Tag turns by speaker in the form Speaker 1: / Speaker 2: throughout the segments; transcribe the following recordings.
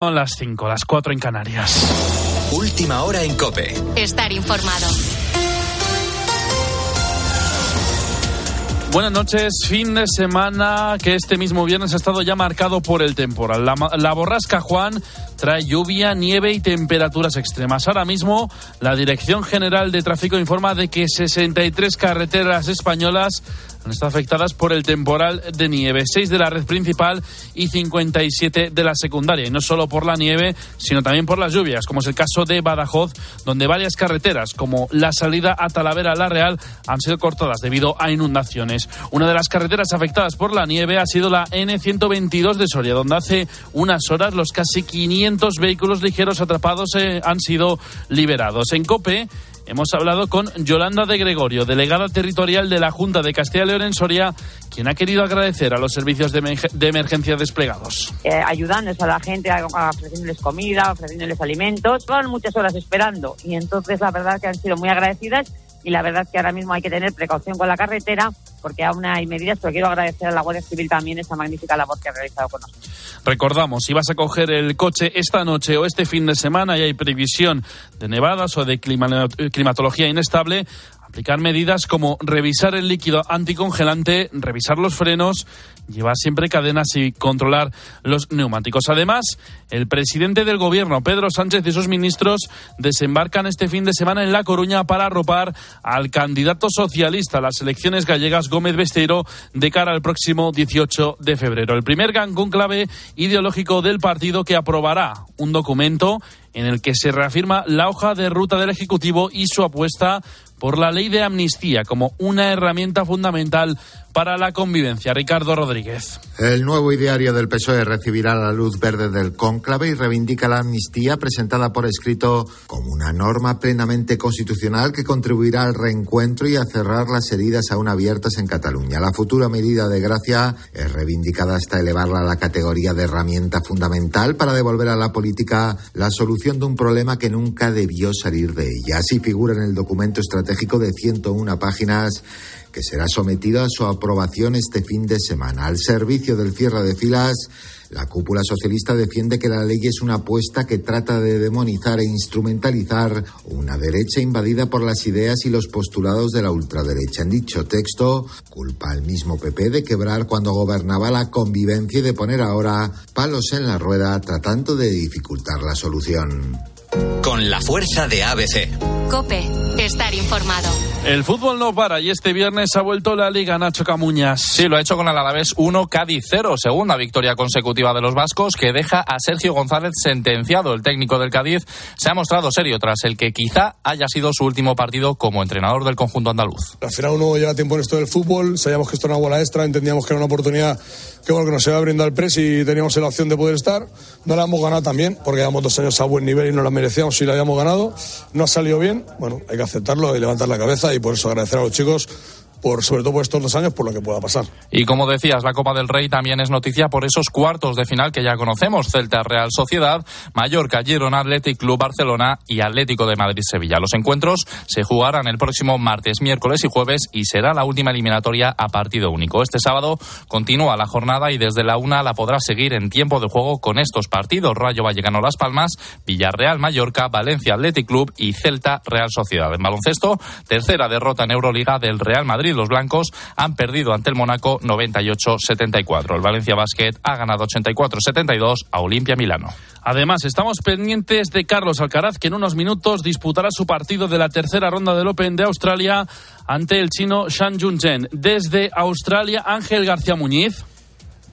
Speaker 1: Son las 5, las 4 en Canarias.
Speaker 2: Última hora en Cope.
Speaker 3: Estar informado.
Speaker 1: Buenas noches, fin de semana que este mismo viernes ha estado ya marcado por el temporal. La, la, borrasca Juan trae lluvia, nieve y temperaturas extremas. Ahora mismo la Dirección General de Tráfico informa de que 63 carreteras españolas han estado afectadas por el temporal de nieve, 6 de la red principal y 57 de la secundaria. Y no solo por la nieve, sino también por las lluvias, como es el caso de Badajoz, donde varias carreteras, como la salida a Talavera La Real, han sido cortadas debido a inundaciones. Una de las carreteras afectadas por la nieve ha sido la N122 de Soria, donde hace unas horas los casi 500 vehículos ligeros atrapados eh, han sido liberados. En COPE, Hemos hablado con Yolanda de Gregorio, delegada territorial de la Junta de Castilla y León en Soria, quien ha querido agradecer a los servicios de, emergencia desplegados.
Speaker 4: Eh, ayudándoles a la gente, ofreciéndoles comida, ofreciéndoles alimentos. Llevan muchas horas esperando y entonces la verdad que han sido muy agradecidas y la verdad es que ahora mismo hay que tener precaución con la carretera porque aún hay medidas, pero quiero agradecer a la Guardia Civil también esa magnífica labor que ha realizado con nosotros.
Speaker 1: Recordamos, si vas a coger el coche esta noche o este fin de semana y hay previsión de nevadas o de climatología inestable, aplicar medidas como revisar el líquido anticongelante, revisar los frenos, llevar siempre cadenas y controlar los neumáticos. Además, el presidente del gobierno, Pedro Sánchez, y sus ministros desembarcan este fin de semana en La Coruña para arropar al candidato socialista a las elecciones gallegas, Gómez Besteiro, de cara al próximo 18 de febrero. El primer con clave ideológico del partido que aprobará un documento en el que se reafirma la hoja de ruta del Ejecutivo y su apuesta por la ley de amnistía como una herramienta fundamental para la convivencia. Ricardo Rodríguez.
Speaker 5: El nuevo ideario del PSOE recibirá la luz verde del cónclave y reivindica la amnistía presentada por escrito como una norma plenamente constitucional que contribuirá al reencuentro y a cerrar las heridas aún abiertas en Cataluña. La futura medida de gracia es reivindicada hasta elevarla a la categoría de herramienta fundamental para devolver a la política la solución de un problema que nunca debió salir de ella. Así figura en el documento estratégico de 101 páginas que será sometido a su aprobación este fin de semana. Al servicio del cierre de filas, la cúpula socialista defiende que la ley es una apuesta que trata de demonizar e instrumentalizar una derecha invadida por las ideas y los postulados de la ultraderecha. En dicho texto, culpa al mismo PP de quebrar cuando gobernaba la convivencia y de poner ahora palos en la rueda tratando de dificultar la solución.
Speaker 2: Con la fuerza de ABC.
Speaker 3: Cope, estar informado.
Speaker 1: El fútbol no para y este viernes ha vuelto la Liga Nacho Camuñas.
Speaker 6: Sí, lo ha hecho con el Alavés 1, Cádiz 0, segunda victoria consecutiva de los vascos que deja a Sergio González sentenciado. El técnico del Cádiz se ha mostrado serio tras el que quizá haya sido su último partido como entrenador del conjunto andaluz.
Speaker 7: Al final uno lleva tiempo en esto del fútbol, sabíamos que esto era una bola extra, entendíamos que era una oportunidad que, bueno, que nos iba a brindar el press y teníamos la opción de poder estar. No la hemos ganado también porque llevamos dos años a buen nivel y no la merecíamos si la habíamos ganado. No ha salido bien, bueno, hay que aceptarlo y levantar la cabeza y por eso agradecer a los chicos por sobre todo por estos dos años, por lo que pueda pasar.
Speaker 6: Y como decías, la Copa del Rey también es noticia por esos cuartos de final que ya conocemos: Celta Real Sociedad, Mallorca Girona Athletic Club Barcelona y Atlético de Madrid Sevilla. Los encuentros se jugarán el próximo martes, miércoles y jueves y será la última eliminatoria a partido único. Este sábado continúa la jornada y desde la una la podrá seguir en tiempo de juego con estos partidos: Rayo Vallecano Las Palmas, Villarreal Mallorca, Valencia Athletic Club y Celta Real Sociedad. En baloncesto, tercera derrota en Euroliga del Real Madrid los blancos han perdido ante el Mónaco 98-74. El Valencia Basket ha ganado 84-72 a Olimpia Milano.
Speaker 1: Además, estamos pendientes de Carlos Alcaraz, que en unos minutos disputará su partido de la tercera ronda del Open de Australia ante el chino Shan Jun-jen. Desde Australia, Ángel García Muñiz.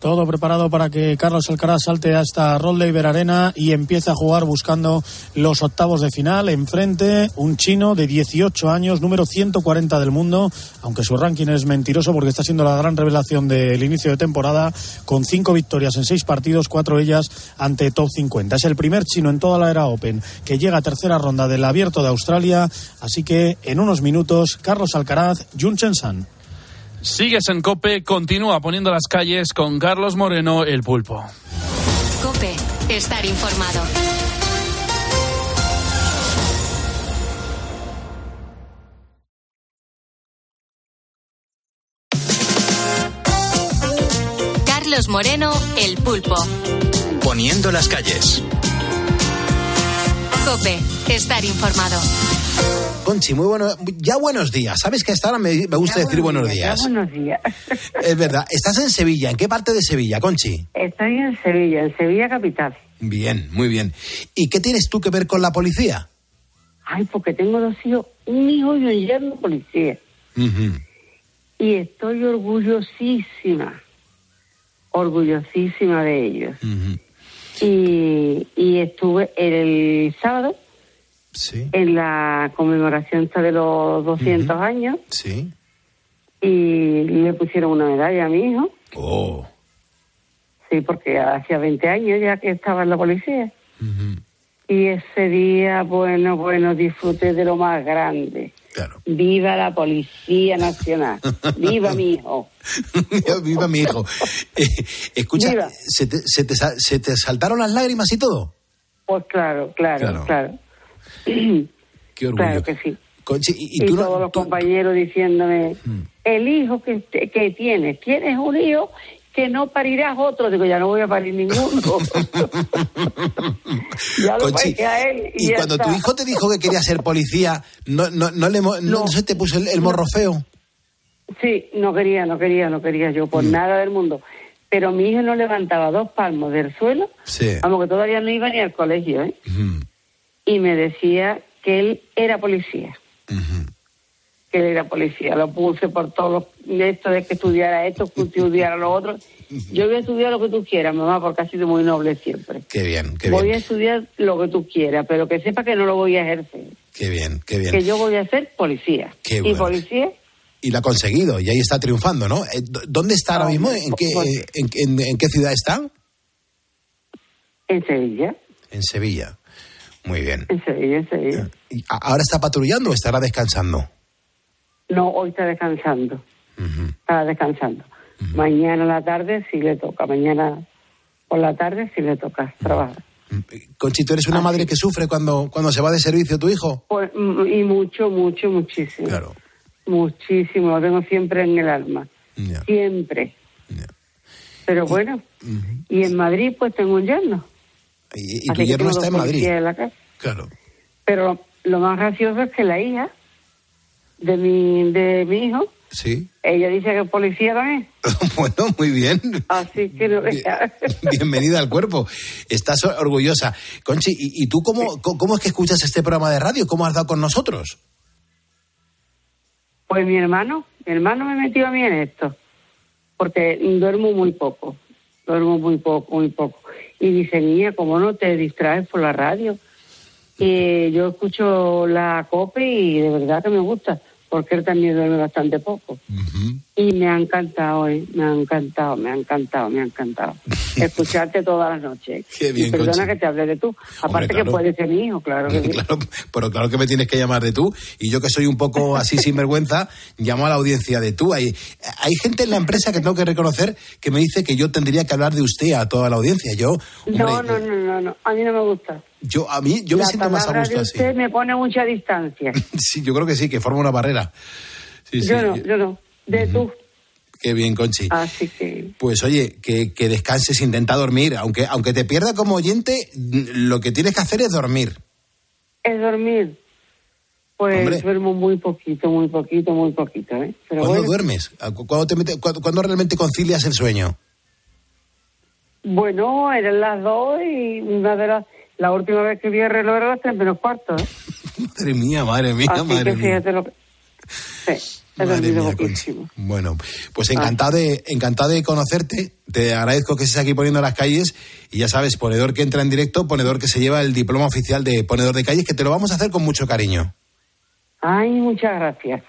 Speaker 8: Todo preparado para que Carlos Alcaraz salte hasta Roller Arena y empiece a jugar buscando los octavos de final. Enfrente, un chino de 18 años, número 140 del mundo, aunque su ranking es mentiroso porque está siendo la gran revelación del inicio de temporada, con cinco victorias en seis partidos, cuatro ellas ante top 50. Es el primer chino en toda la era Open que llega a tercera ronda del Abierto de Australia. Así que en unos minutos, Carlos Alcaraz, Jun Chen San.
Speaker 1: Sigues en Cope, continúa poniendo las calles con Carlos Moreno, el pulpo.
Speaker 3: Cope, estar informado. Carlos Moreno, el pulpo.
Speaker 2: Poniendo las calles.
Speaker 3: Cope, estar informado.
Speaker 9: Conchi, muy bueno, ya buenos días. Sabes que hasta ahora me, me gusta decir buenos días.
Speaker 10: Ya buenos días.
Speaker 9: Es verdad. Estás en Sevilla. ¿En qué parte de Sevilla, Conchi?
Speaker 10: Estoy en Sevilla, en Sevilla capital.
Speaker 9: Bien, muy bien. ¿Y qué tienes tú que ver con la policía?
Speaker 10: Ay, porque tengo dos hijos, un hijo y un yerno policía. Y estoy orgullosísima, orgullosísima de ellos. Y, y estuve el sábado
Speaker 9: Sí,
Speaker 10: en la conmemoración de los 200 años
Speaker 9: sí.
Speaker 10: y le pusieron una medalla a mi hijo.
Speaker 9: Oh.
Speaker 10: Sí, porque hacía 20 años ya que estaba en la policía. Y ese día, bueno, bueno, disfruté de lo más grande.
Speaker 9: Claro.
Speaker 10: Viva la Policía Nacional. Viva mi hijo.
Speaker 9: Viva mi hijo. Eh, escucha,
Speaker 10: Viva.
Speaker 9: ¿se te, se, te, se te saltaron las lágrimas y todo?
Speaker 10: Pues claro, claro,
Speaker 9: Claro.
Speaker 10: claro.
Speaker 9: Qué orgullo.
Speaker 10: Claro que sí.
Speaker 9: Conchi, y, y
Speaker 10: Y,
Speaker 9: tú no-
Speaker 10: todos los
Speaker 9: tú-
Speaker 10: compañeros diciéndome, el hijo que, que tienes, tienes un hijo que no parirás otro. Digo, ya no voy a parir ninguno. ya lo
Speaker 9: Conchi,
Speaker 10: a él y,
Speaker 9: y
Speaker 10: ya
Speaker 9: cuando
Speaker 10: está.
Speaker 9: tu hijo te dijo que quería ser policía, ¿no, no, no, le, no
Speaker 10: No.
Speaker 9: se te puso el, el morro feo?
Speaker 10: Sí, no quería, no quería, no quería yo
Speaker 9: Mm.
Speaker 10: por nada del mundo. Pero mi hijo no levantaba dos palmos del suelo,
Speaker 9: Sí.
Speaker 10: vamos que todavía no iba ni al colegio, ¿eh?
Speaker 9: Ujú,
Speaker 10: y me decía que él era policía, que él era policía. Lo puse por todos los esto de que estudiara esto, que estudiara lo otro. Yo voy a estudiar lo que tú quieras, mamá, porque has sido muy noble siempre.
Speaker 9: Qué bien, qué
Speaker 10: voy a
Speaker 9: bien.
Speaker 10: estudiar lo que tú quieras, pero que sepa que no lo voy a ejercer.
Speaker 9: Qué bien, qué bien.
Speaker 10: Que yo voy a ser policía.
Speaker 9: Qué
Speaker 10: y
Speaker 9: bueno.
Speaker 10: policía
Speaker 9: Y lo ha conseguido, y ahí está triunfando, ¿no? Eh, ¿Dónde está ahora
Speaker 10: Ah,
Speaker 9: mismo? ¿En qué, en, en- en qué ciudad está?
Speaker 10: en Sevilla,
Speaker 9: En Sevilla. Muy bien. ¿Y a- ¿Ahora está patrullando o estará descansando?
Speaker 10: No, hoy está descansando. Está descansando. Mañana a la tarde sí le toca. Mañana por la tarde sí le toca trabajar.
Speaker 9: Conchi, ¿tú eres una madre que sufre cuando, cuando se va de servicio tu hijo?
Speaker 10: Pues, mm, y mucho, mucho, muchísimo.
Speaker 9: Claro.
Speaker 10: Muchísimo. Lo tengo siempre en el alma. Siempre. Pero bueno. Y en Madrid pues tengo un yerno.
Speaker 9: Y, y tu yerno está en Madrid.
Speaker 10: en la casa.
Speaker 9: Claro.
Speaker 10: Pero lo, lo más gracioso es que la hija de mi, de mi hijo,
Speaker 9: Sí.
Speaker 10: ella dice que es policía también.
Speaker 9: bueno, muy bien.
Speaker 10: Así que no.
Speaker 9: Bienvenida al cuerpo. Estás orgullosa. Conchi, ¿y, y tú cómo, cómo es que escuchas este programa de radio? ¿Cómo has dado con nosotros?
Speaker 10: Pues mi hermano, mi hermano me metió a mí en esto, porque duermo muy poco, duermo muy poco, muy poco. Y dice, niña, ¿cómo no te distraes por la radio? Y yo escucho la COPE y de verdad que me gusta, porque él también duerme bastante poco. Y me ha encantado, ¿eh? me ha encantado, me ha encantado, me ha encantado. Escucharte todas las noches.
Speaker 9: Qué bien,
Speaker 10: y perdona
Speaker 9: Conchi.
Speaker 10: que te hable de tú. Aparte
Speaker 9: claro.
Speaker 10: que puede ser mi hijo, claro que sí.
Speaker 9: Claro, pero claro que me tienes que llamar de tú. Y yo que soy un poco así sinvergüenza, llamo a la audiencia de tú. Hay, hay gente en la empresa que tengo que reconocer que me dice que yo tendría que hablar de usted a toda la audiencia. Yo, hombre,
Speaker 10: No, no, no, no, no, a mí no me gusta.
Speaker 9: Yo a mí yo me siento más a gusto
Speaker 10: de
Speaker 9: así.
Speaker 10: usted me pone mucha distancia.
Speaker 9: Sí, yo creo que sí, que forma una barrera. Sí, sí.
Speaker 10: Yo no, yo no. De tú.
Speaker 9: Qué bien, Conchi.
Speaker 10: Así que
Speaker 9: Pues oye, que, que descanses, intenta dormir. Aunque, aunque te pierda como oyente, lo que tienes que hacer es dormir.
Speaker 10: es dormir. Pues
Speaker 9: Hombre.
Speaker 10: duermo muy poquito, muy poquito, muy poquito, ¿eh? Pero
Speaker 9: ¿Cuándo
Speaker 10: bueno,
Speaker 9: duermes? ¿Cuándo, te mete- cuándo- cuándo realmente concilias el sueño?
Speaker 10: bueno, eran las dos y una de las... La última vez que vi el reloj era las tres menos cuarto, ¿eh?
Speaker 9: Madre mía, madre mía,
Speaker 10: Así
Speaker 9: madre
Speaker 10: que
Speaker 9: mía.
Speaker 10: lo que... Sí,
Speaker 9: Madre mía. Bueno, pues encantado de, encantado de conocerte. Te agradezco que estés aquí poniendo las calles. Y ya sabes, ponedor que entra en directo, ponedor que se lleva el diploma oficial de ponedor de calles, que te lo vamos a hacer con mucho cariño.
Speaker 10: Ay, muchas gracias.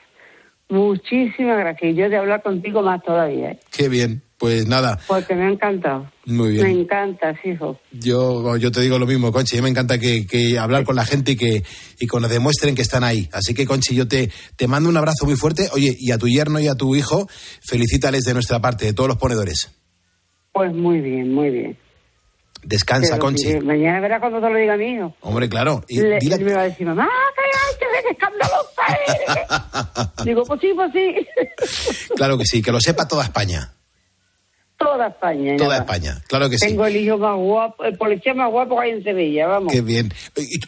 Speaker 10: Muchísimas gracias. Y yo de hablar contigo más todavía, ¿eh?
Speaker 9: Qué bien. Pues nada,
Speaker 10: Porque me ha encantado.
Speaker 9: muy
Speaker 10: Me
Speaker 9: bien.
Speaker 10: encanta, hijo.
Speaker 9: Yo, yo te digo lo mismo, Conchi. A mí me encanta que, que hablar con la gente y que, y que nos demuestren que están ahí. Así que, Conchi, yo te, te mando un abrazo muy fuerte. Oye, y a tu yerno y a tu hijo, felicítales de nuestra parte, de todos los ponedores.
Speaker 10: Pues muy bien, muy bien.
Speaker 9: Descansa,
Speaker 10: Te lo
Speaker 9: Conchi.
Speaker 10: Mañana verás cuando te lo diga mi hijo.
Speaker 9: Hombre, claro. Y
Speaker 10: Le-
Speaker 9: dile-
Speaker 10: me va a decir, mamá, escandalosa eres. Digo, pues sí, pues sí.
Speaker 9: Claro que sí, que lo sepa toda España.
Speaker 10: Toda España.
Speaker 9: Toda. España, claro que sí.
Speaker 10: Tengo el hijo más guapo, el policía más guapo que hay en Sevilla, vamos.
Speaker 9: Qué bien.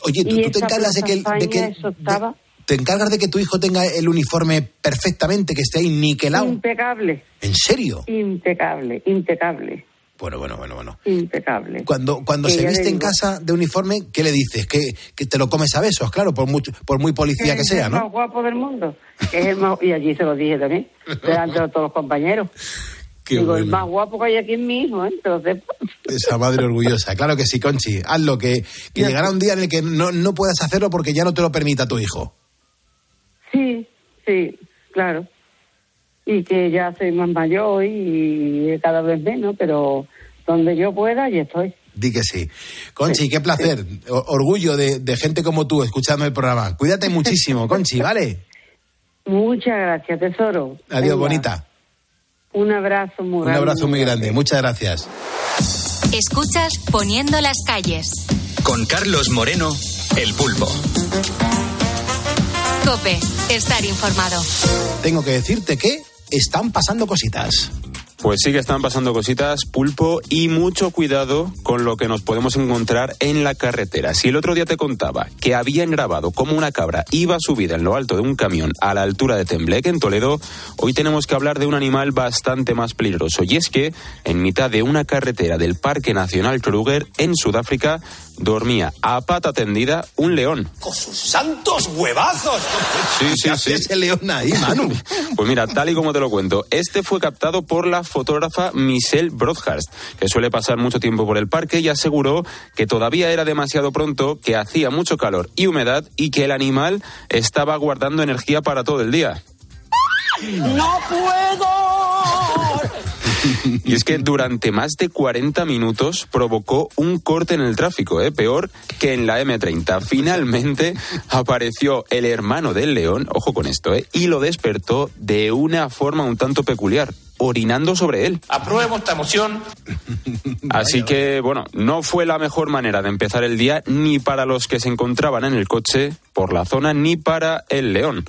Speaker 9: Oye, ¿tú, tú te encargas de que, el- de que-
Speaker 10: eso estaba
Speaker 9: te encargas de que tu hijo tenga el uniforme perfectamente, que esté ahí niquelado?
Speaker 10: impecable,
Speaker 9: ¿En serio?
Speaker 10: impecable, impecable,
Speaker 9: Bueno, bueno, bueno, bueno.
Speaker 10: impecable.
Speaker 9: Cuando, cuando
Speaker 10: Que
Speaker 9: se viste en
Speaker 10: digo,
Speaker 9: casa de uniforme, ¿qué le dices? Que, que te lo comes a besos, claro, por, mucho, por muy policía que
Speaker 10: es
Speaker 9: sea,
Speaker 10: el
Speaker 9: ¿no?
Speaker 10: más guapo del mundo. que es el más- y allí se lo dije también, delante de todos los compañeros.
Speaker 9: Qué
Speaker 10: Digo, el más guapo que hay aquí es mi hijo, ¿eh? entonces...
Speaker 9: Esa madre orgullosa. Claro que sí, Conchi. Hazlo, que, que llegará un día en el que no, no puedas hacerlo porque ya no te lo permita tu hijo.
Speaker 10: Sí, sí, claro. Y que ya soy más mayor y cada vez menos, pero donde yo pueda, allí estoy.
Speaker 9: Di que sí. Conchi, qué placer. Orgullo de, de gente como tú escuchando el programa. Cuídate muchísimo, Conchi, ¿vale?
Speaker 10: Muchas gracias, tesoro.
Speaker 9: Adiós,
Speaker 10: Venga,
Speaker 9: bonita.
Speaker 10: Un abrazo muy
Speaker 9: Un
Speaker 10: grande.
Speaker 9: abrazo muy grande. Muchas gracias.
Speaker 3: Escuchas Poniendo las calles.
Speaker 2: Con Carlos Moreno, El Pulpo.
Speaker 3: Cope, estar informado.
Speaker 9: Tengo que decirte que están pasando cositas.
Speaker 11: Pues sí que están pasando cositas, pulpo, y mucho cuidado con lo que nos podemos encontrar en la carretera. Si el otro día te contaba que habían grabado cómo una cabra iba subida en lo alto de un camión a la altura de Temblec, en Toledo, hoy tenemos que hablar de un animal bastante más peligroso. Y es que, en mitad de una carretera del Parque Nacional Kruger, en Sudáfrica, dormía a pata tendida un león.
Speaker 9: ¡Con sus santos huevazos!
Speaker 11: Sí, sí,
Speaker 9: ¿Qué hace
Speaker 11: sí.
Speaker 9: ese león ahí, Manu?
Speaker 11: Pues mira, tal y como te lo cuento, este fue captado por la fotógrafa Michelle Broadhurst, que suele pasar mucho tiempo por el parque y aseguró que todavía era demasiado pronto, que hacía mucho calor y humedad y que el animal estaba guardando energía para todo el día.
Speaker 12: ¡No puedo!
Speaker 11: Y es que durante más de 40 minutos provocó un corte en el tráfico, ¿eh? peor que en la M30. Finalmente apareció el hermano del león, ojo con esto, ¿eh? y lo despertó de una forma un tanto peculiar, orinando sobre él.
Speaker 12: Apruebo esta moción.
Speaker 11: Así que, bueno, no fue la mejor manera de empezar el día ni para los que se encontraban en el coche por la zona ni para el león.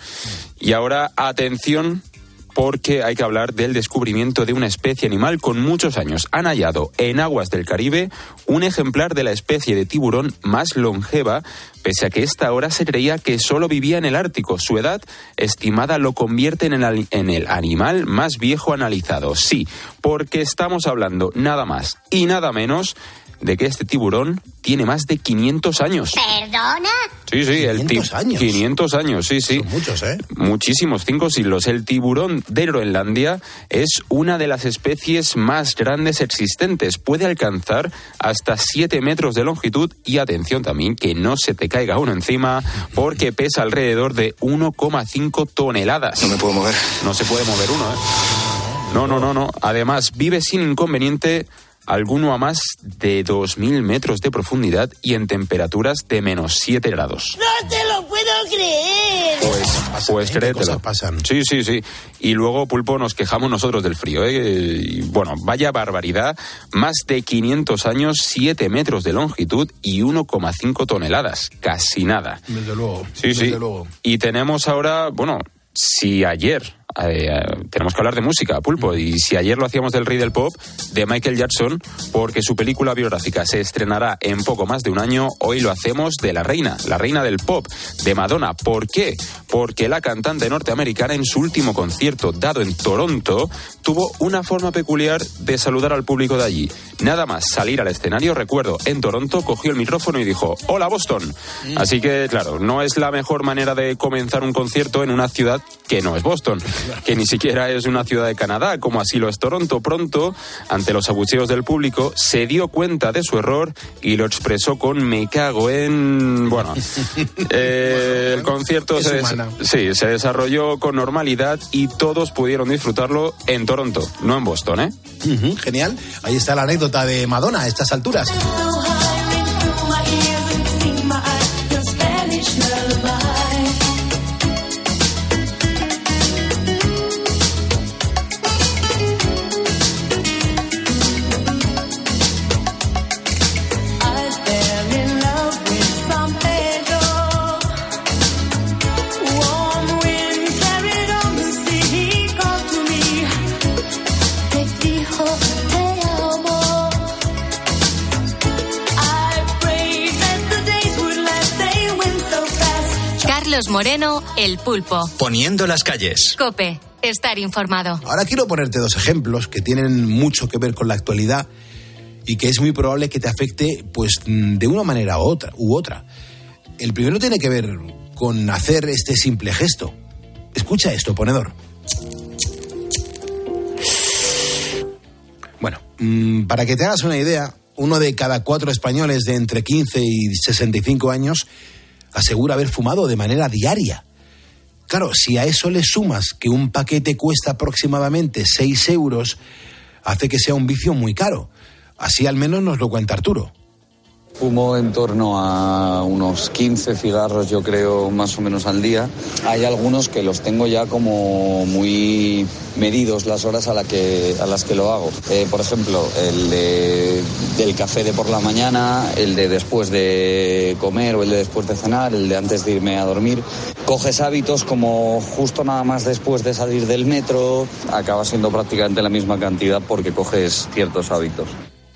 Speaker 11: Y ahora, atención, porque hay que hablar del descubrimiento de una especie animal con muchos años. Han hallado en aguas del Caribe un ejemplar de la especie de tiburón más longeva, pese a que esta ahora se creía que solo vivía en el Ártico. Su edad estimada lo convierte en el animal más viejo analizado. Sí, porque estamos hablando nada más y nada menos de que este tiburón tiene más de 500 años.
Speaker 3: ¿Perdona?
Speaker 11: Sí, sí, el
Speaker 9: 500 años.
Speaker 11: 500 años, sí, sí.
Speaker 9: Son muchos, ¿eh?
Speaker 11: Muchísimos, cinco siglos. El tiburón de Groenlandia es una de las especies más grandes existentes. Puede alcanzar hasta 7 metros de longitud y atención también que no se te caiga uno encima porque pesa alrededor de 1,5 toneladas.
Speaker 2: No me puedo mover.
Speaker 11: No se puede mover uno, ¿eh? No, no, no, no. Además, vive sin inconveniente alguno a más de 2.000 metros de profundidad y en temperaturas de menos 7 grados.
Speaker 12: ¡No te lo puedo creer!
Speaker 11: Pues, pues
Speaker 9: ¿eh? ¿Qué
Speaker 11: créetelo.
Speaker 9: cosas pasan?
Speaker 11: Sí, sí, sí. Y luego, Pulpo, nos quejamos nosotros del frío. ¿eh? Y, bueno, vaya barbaridad. Más de 500 años, 7 metros de longitud y 1,5 toneladas. Casi nada.
Speaker 9: Desde luego.
Speaker 11: Sí, sí.
Speaker 9: Desde luego.
Speaker 11: Y tenemos ahora, bueno, si ayer, eh, tenemos que hablar de música, Pulpo, y si ayer lo hacíamos del rey del pop, de Michael Jackson, porque su película biográfica se estrenará en poco más de un año, hoy lo hacemos de la reina, la reina del pop, de Madonna. ¿Por qué? Porque la cantante norteamericana en su último concierto dado en Toronto tuvo una forma peculiar de saludar al público de allí. Nada más salir al escenario, recuerdo, en Toronto cogió el micrófono y dijo, hola Boston. Así que, claro, no es la mejor manera de comenzar un concierto en una ciudad que no es Boston, que ni siquiera es una ciudad de Canadá, como así lo es Toronto. Pronto, ante los abucheos del público, se dio cuenta de su error y lo expresó con me cago en... Bueno, eh, el concierto se, des- sí, se desarrolló con normalidad y todos pudieron disfrutarlo en Toronto, no en Boston, ¿eh?
Speaker 9: Genial. Ahí está la anécdota de Madonna a estas alturas.
Speaker 3: Carlos Moreno, El Pulpo.
Speaker 2: Poniendo las calles.
Speaker 3: Cope, estar informado.
Speaker 9: Ahora quiero ponerte dos ejemplos que tienen mucho que ver con la actualidad y que es muy probable que te afecte pues de una manera u otra, u otra. El primero tiene que ver con hacer este simple gesto. Escucha esto, ponedor. Bueno, mm, para que te hagas una idea, uno de cada cuatro españoles de entre 15 y 65 años asegura haber fumado de manera diaria. Claro, si a eso le sumas que un paquete cuesta aproximadamente 6 euros, hace que sea un vicio muy caro. Así al menos nos lo cuenta Arturo.
Speaker 13: Fumo en torno a unos 15 cigarros, yo creo, más o menos al día. Hay algunos que los tengo ya como muy medidos las horas a, la que, a las que lo hago. Eh, por ejemplo, el de, del café de por la mañana, el de después de comer o el de después de cenar, el de antes de irme a dormir. Coges hábitos como justo nada más después de salir del metro, acaba siendo prácticamente la misma cantidad porque coges ciertos hábitos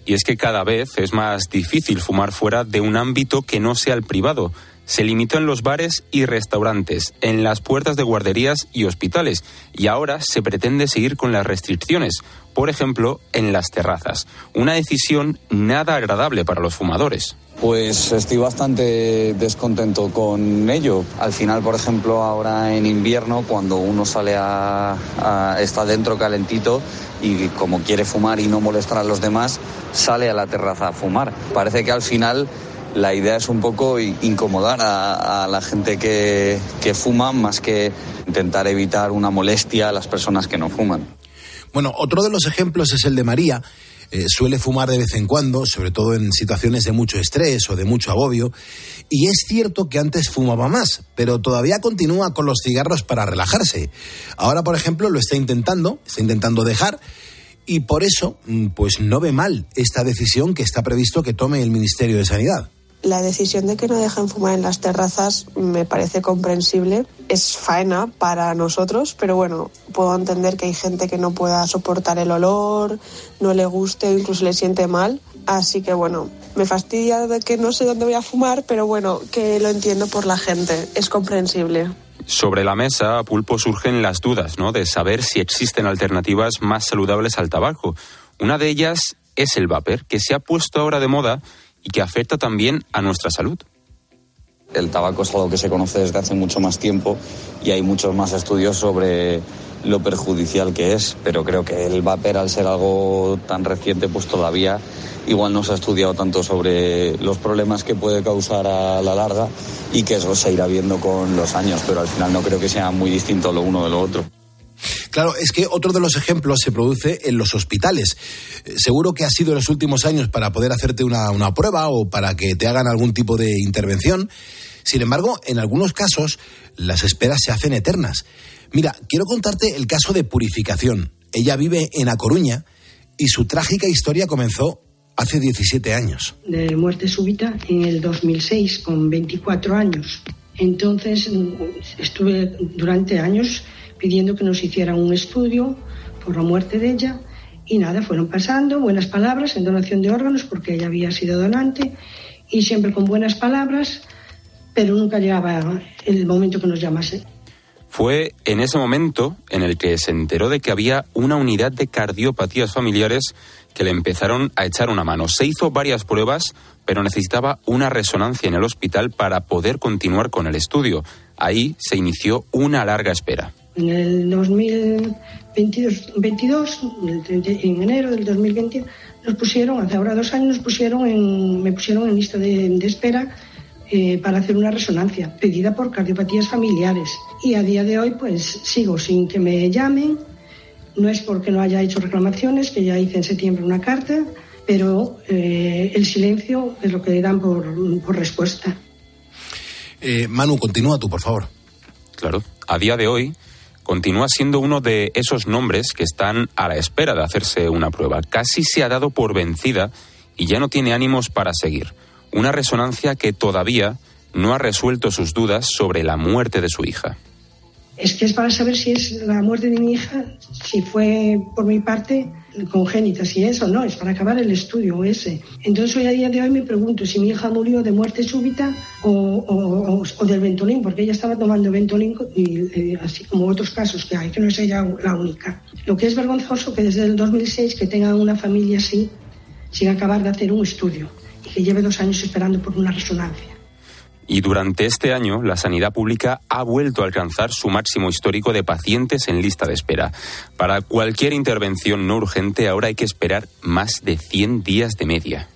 Speaker 11: y es que cada vez es más difícil fumar fuera de un ámbito que no sea el privado. Se limitó en los bares y restaurantes, en las puertas de guarderías y hospitales, y ahora se pretende seguir con las restricciones, por ejemplo, en las terrazas. Una decisión nada agradable para los fumadores.
Speaker 13: Pues estoy bastante descontento con ello. Al final, por ejemplo, ahora en invierno, cuando uno sale a, está dentro calentito y como quiere fumar y no molestar a los demás, sale a la terraza a fumar. Parece que al final la idea es un poco incomodar a, la gente que fuma más que intentar evitar una molestia a las personas que no fuman.
Speaker 9: Bueno, otro de los ejemplos es el de María. Eh, suele fumar de vez en cuando, sobre todo en situaciones de mucho estrés o de mucho agobio. Y es cierto que antes fumaba más, pero todavía continúa con los cigarros para relajarse. Ahora, por ejemplo, lo está intentando, está intentando dejar. Y por eso, mm, pues no ve mal esta decisión que está previsto que tome el Ministerio de Sanidad.
Speaker 14: La decisión de que no dejen fumar en las terrazas me parece comprensible. Es faena para nosotros, pero bueno, puedo entender que hay gente que no pueda soportar el olor, no le guste o incluso le siente mal. Así que bueno, me fastidia de que no sé dónde voy a fumar, pero bueno, que lo entiendo por la gente. Es comprensible.
Speaker 11: Sobre la mesa, a Pulpo, surgen las dudas, ¿no? De saber si existen alternativas más saludables al tabaco. Una de ellas es el vapor, que se ha puesto ahora de moda y que afecta también a nuestra salud.
Speaker 13: El tabaco es algo que se conoce desde hace mucho más tiempo y hay muchos más estudios sobre lo perjudicial que es, pero creo que el vapor al ser algo tan reciente pues todavía igual no se ha estudiado tanto sobre los problemas que puede causar a la larga y que eso se irá viendo con los años, pero al final no creo que sea muy distinto lo uno de lo otro.
Speaker 9: Claro, es que otro de los ejemplos se produce en los hospitales. Eh, seguro que ha sido en los últimos años para poder hacerte una, una prueba o para que te hagan algún tipo de intervención. Sin embargo, en algunos casos las esperas se hacen eternas. Mira, quiero contarte el caso de Purificación. Ella vive en A Coruña y su trágica historia comenzó hace 17 años.
Speaker 15: De muerte súbita en el 2006 con 24 años. Entonces estuve durante años pidiendo que nos hicieran un estudio por la muerte de ella y nada, fueron pasando buenas palabras en donación de órganos porque ella había sido donante y siempre con buenas palabras, pero nunca llegaba el momento que nos llamase.
Speaker 11: Fue en ese momento en el que se enteró de que había una unidad de cardiopatías familiares que le empezaron a echar una mano. Se hizo varias pruebas, pero necesitaba una resonancia en el hospital para poder continuar con el estudio. Ahí se inició una larga espera.
Speaker 15: En el 2022, 22, en enero del 2020, nos pusieron, hace ahora dos años, nos pusieron en, me pusieron en lista de, de espera eh, para hacer una resonancia, pedida por cardiopatías familiares. Y a día de hoy, pues sigo sin que me llamen. No es porque no haya hecho reclamaciones, que ya hice en septiembre una carta, pero eh, el silencio es lo que dan por, por respuesta.
Speaker 9: Eh, Manu, continúa tú, por favor.
Speaker 11: Claro. A día de hoy, continúa siendo uno de esos nombres que están a la espera de hacerse una prueba. Casi se ha dado por vencida y ya no tiene ánimos para seguir. Una resonancia que todavía no ha resuelto sus dudas sobre la muerte de su hija.
Speaker 15: es que es para saber si es la muerte de mi hija, si fue por mi parte congénita, si es o no, es para acabar el estudio ese. Entonces hoy a día de hoy me pregunto si mi hija murió de muerte súbita o, o, del Ventolin, porque ella estaba tomando Ventolin, y, eh, así como otros casos que hay, que no es ella la única. Lo que es vergonzoso que desde el 2006 que tenga una familia así, sin acabar de hacer un estudio y que lleve dos años esperando por una resonancia.
Speaker 11: Y durante este año, la sanidad pública ha vuelto a alcanzar su máximo histórico de pacientes en lista de espera. Para cualquier intervención no urgente, ahora hay que esperar más de 100 días de media.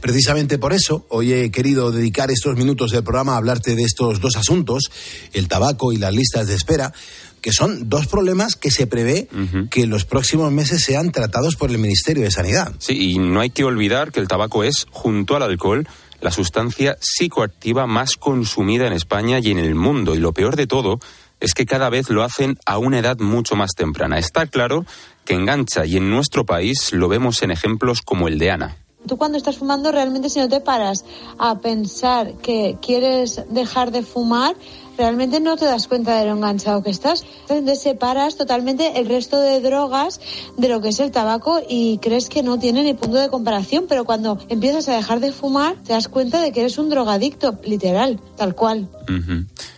Speaker 9: Precisamente por eso, hoy he querido dedicar estos minutos del programa a hablarte de estos dos asuntos, el tabaco y las listas de espera, que son dos problemas que se prevé uh -huh. que en los próximos meses sean tratados por el Ministerio de Sanidad.
Speaker 11: Sí, y no hay que olvidar que el tabaco es, junto al alcohol, la sustancia psicoactiva más consumida en España y en el mundo. Y lo peor de todo es que cada vez lo hacen a una edad mucho más temprana. Está claro que engancha y en nuestro país lo vemos en ejemplos como el de Ana.
Speaker 16: Tú cuando estás fumando realmente si no te paras a pensar que quieres dejar de fumar, realmente no te das cuenta de lo enganchado que estás. Entonces separas totalmente el resto de drogas de lo que es el tabaco y crees que no tiene ni punto de comparación, pero cuando empiezas a dejar de fumar te das cuenta de que eres un drogadicto, literal, tal cual.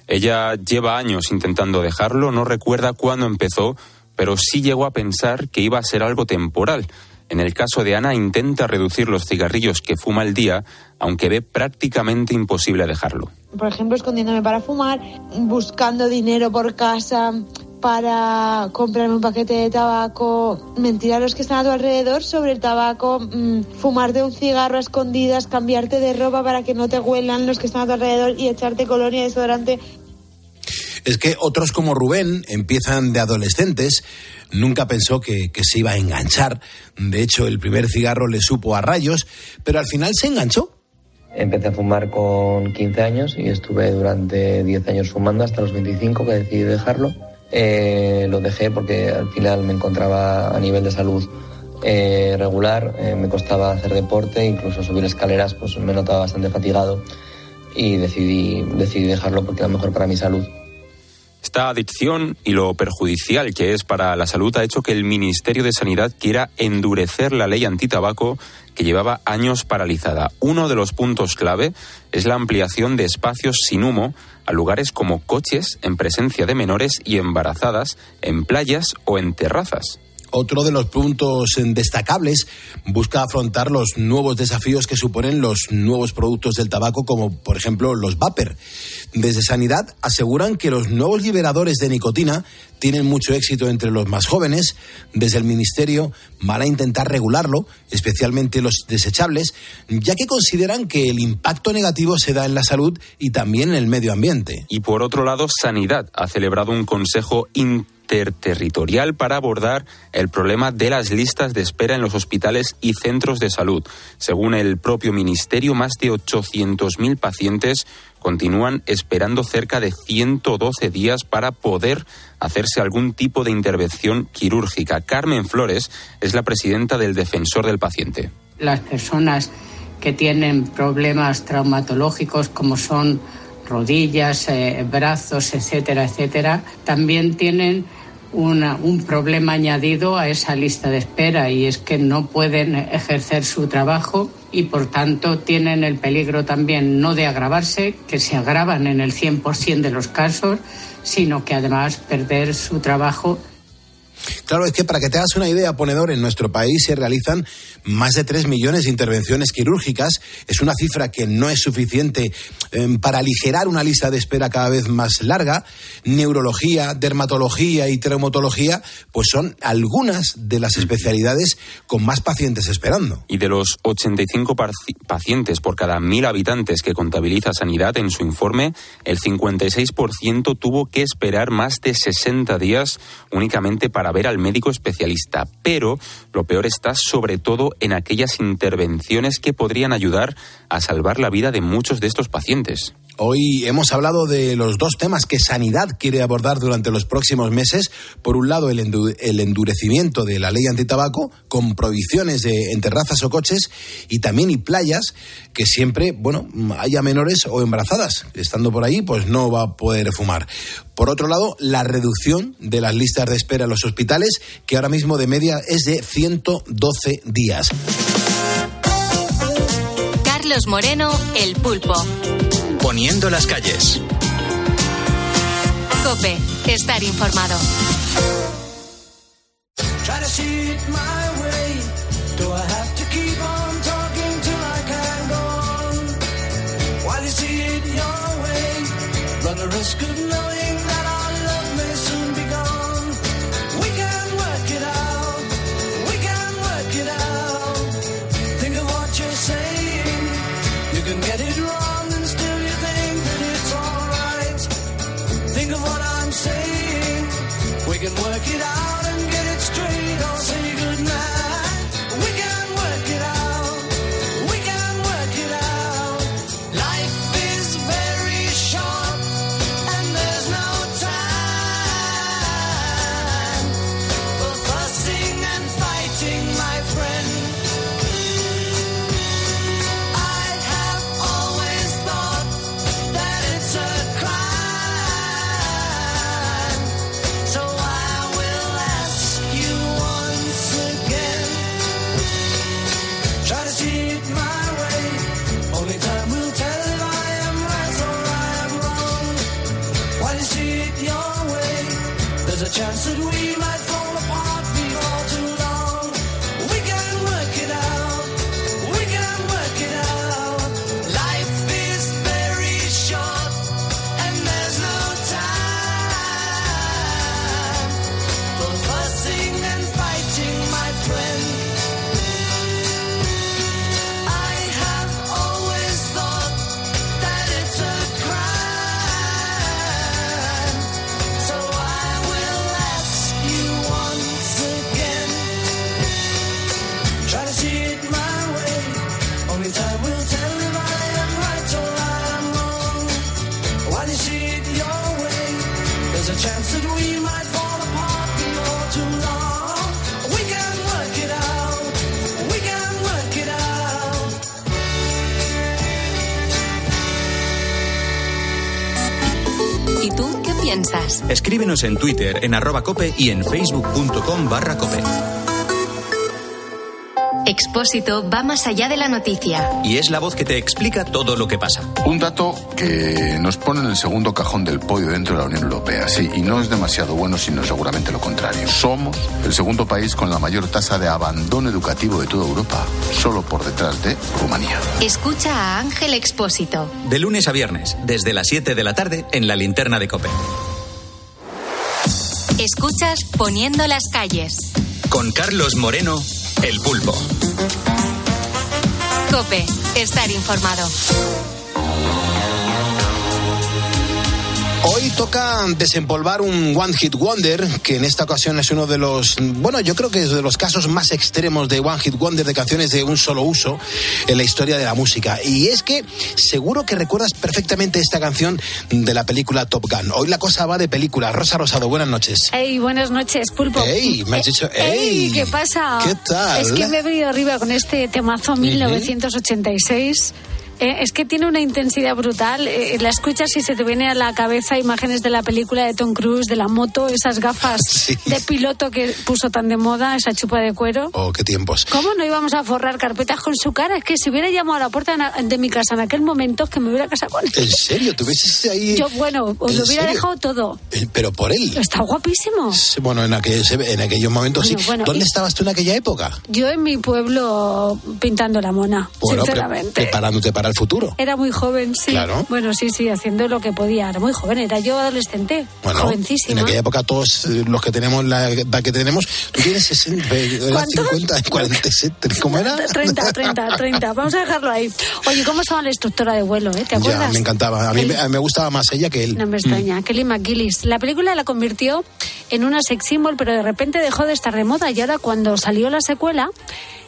Speaker 11: Ella lleva años intentando dejarlo, no recuerda cuándo empezó, pero sí llegó a pensar que iba a ser algo temporal. En el caso de Ana, intenta reducir los cigarrillos que fuma al día, aunque ve prácticamente imposible dejarlo.
Speaker 16: Por ejemplo, escondiéndome para fumar, buscando dinero por casa para comprarme un paquete de tabaco, mentir a los que están a tu alrededor sobre el tabaco, mmm, fumarte un cigarro a escondidas, cambiarte de ropa para que no te huelan los que están a tu alrededor y echarte colonia desodorante
Speaker 9: es que otros como Rubén empiezan de adolescentes, nunca pensó que, se iba a enganchar. De hecho, el primer cigarro le supo a rayos, pero al final se enganchó.
Speaker 17: Empecé a fumar con 15 años y estuve durante 10 años fumando hasta los 25 que decidí dejarlo. Eh, lo dejé porque al final me encontraba a nivel de salud eh, regular, eh, me costaba hacer deporte, incluso subir escaleras, pues me notaba bastante fatigado y decidí, decidí dejarlo porque era mejor para mi salud.
Speaker 11: Esta adicción y lo perjudicial que es para la salud ha hecho que el Ministerio de Sanidad quiera endurecer la ley antitabaco que llevaba años paralizada. Uno de los puntos clave es la ampliación de espacios sin humo a lugares como coches en presencia de menores y embarazadas, en playas o en terrazas
Speaker 9: otro de los puntos destacables, busca afrontar los nuevos desafíos que suponen los nuevos productos del tabaco, como por ejemplo los vapor. Desde Sanidad aseguran que los nuevos liberadores de nicotina tienen mucho éxito entre los más jóvenes. Desde el Ministerio van a intentar regularlo, especialmente los desechables, ya que consideran que el impacto negativo se da en la salud y también en el medio ambiente.
Speaker 11: Y por otro lado, Sanidad ha celebrado un consejo interterritorial para abordar el problema de las listas de espera en los hospitales y centros de salud. Según el propio Ministerio, más de 800.000 pacientes continúan esperando cerca de 112 días para poder hacerse algún tipo de intervención quirúrgica. Carmen Flores es la presidenta del Defensor del Paciente.
Speaker 18: Las personas que tienen problemas traumatológicos como son rodillas, eh, brazos, etcétera, etcétera, también tienen una, un problema añadido a esa lista de espera y es que no pueden ejercer su trabajo y por tanto tienen el peligro también no de agravarse, que se agravan en el 100% de los casos, sino que además perder su trabajo.
Speaker 9: Claro, es que para que te hagas una idea, ponedor, en nuestro país se realizan más de 3 millones de intervenciones quirúrgicas. Es una cifra que no es suficiente eh, para aligerar una lista de espera cada vez más larga. Neurología, dermatología y traumatología, pues son algunas de las especialidades con más pacientes esperando.
Speaker 11: Y de los 85 pacientes por cada mil habitantes que contabiliza Sanidad en su informe, el 56% tuvo que esperar más de 60 días únicamente para ver al médico especialista, pero lo peor está sobre todo en aquellas intervenciones que podrían ayudar a salvar la vida de muchos de estos pacientes.
Speaker 9: Hoy hemos hablado de los dos temas que Sanidad quiere abordar durante los próximos meses. Por un lado, el, endu el endurecimiento de la ley antitabaco con prohibiciones de, en terrazas o coches y también y playas que siempre, bueno, haya menores o embarazadas. Estando por ahí, pues no va a poder fumar. Por otro lado, la reducción de las listas de espera en los hospitales, que ahora mismo de media es de 112 días.
Speaker 3: Carlos Moreno, El Pulpo.
Speaker 2: Poniendo las calles.
Speaker 3: Cope, estar informado.
Speaker 12: Try to see work it out chance that we might
Speaker 2: Escríbenos en Twitter, en arroba cope y en facebook.com barra cope.
Speaker 3: Expósito va más allá de la noticia.
Speaker 2: Y es la voz que te explica todo lo que pasa.
Speaker 19: Un dato que nos pone en el segundo cajón del podio dentro de la Unión Europea, sí, y no es demasiado bueno, sino seguramente lo contrario. Somos el segundo país con la mayor tasa de abandono educativo de toda Europa, solo por detrás de Rumanía.
Speaker 3: Escucha a Ángel Expósito.
Speaker 2: De lunes a viernes, desde las 7 de la tarde, en la linterna de cope.
Speaker 3: Escuchas Poniendo las calles.
Speaker 2: Con Carlos Moreno, el pulpo.
Speaker 3: Cope, estar informado.
Speaker 9: Hoy toca desempolvar un One Hit Wonder, que en esta ocasión es uno de los, bueno, yo creo que es de los casos más extremos de One Hit Wonder, de canciones de un solo uso en la historia de la música. Y es que seguro que recuerdas perfectamente esta canción de la película Top Gun. Hoy la cosa va de película. Rosa Rosado, buenas noches.
Speaker 20: Hey, buenas noches, Pulpo.
Speaker 9: Ey, me has dicho,
Speaker 20: Ey,
Speaker 9: ey.
Speaker 20: ¿qué pasa?
Speaker 9: ¿Qué tal?
Speaker 20: Es que me he venido arriba con este temazo 1986. Eh, es que tiene una intensidad brutal. Eh, la escuchas y se te viene a la cabeza imágenes de la película de Tom Cruise, de la moto, esas gafas de piloto que puso tan de moda, esa chupa de cuero.
Speaker 9: Oh, qué tiempos.
Speaker 20: ¿Cómo no íbamos a forrar carpetas con su cara? Es que si hubiera llamado a la puerta de mi casa en aquel momento, es que me hubiera casado con él.
Speaker 9: ¿En serio? ¿Tuvieses ahí...?
Speaker 20: Yo, bueno, os
Speaker 9: ¿En
Speaker 20: lo hubiera
Speaker 9: serio?
Speaker 20: dejado todo.
Speaker 9: Eh, Pero por él.
Speaker 20: Está guapísimo.
Speaker 9: Bueno, en, aquel, en aquellos momentos
Speaker 20: Bueno,
Speaker 9: sí.
Speaker 20: bueno,
Speaker 9: ¿Dónde
Speaker 20: y-
Speaker 9: estabas tú en aquella época?
Speaker 20: Yo en mi pueblo pintando la mona,
Speaker 9: Bueno, pre-
Speaker 20: sinceramente.
Speaker 9: preparándote para el futuro.
Speaker 20: Era muy joven, sí.
Speaker 9: Claro.
Speaker 20: Bueno, sí, sí, haciendo lo que podía. Era muy joven, era yo adolescente,
Speaker 9: Bueno,
Speaker 20: jovencísima.
Speaker 9: en aquella época todos eh, los que tenemos la edad que tenemos, tú tienes 60, eh, era
Speaker 20: ¿Cuántos?
Speaker 9: 50, 47, ¿cómo era?
Speaker 20: 30, 30, 30. Vamos a dejarlo ahí. Oye, ¿cómo estaba la instructora de vuelo, eh? ¿Te acuerdas?
Speaker 9: Ya, me encantaba. A mí, me- me gustaba más ella que él.
Speaker 20: No me extraña. Kelly McGillis. La película la convirtió en una sex symbol, pero de repente dejó de estar de moda y ahora cuando salió la secuela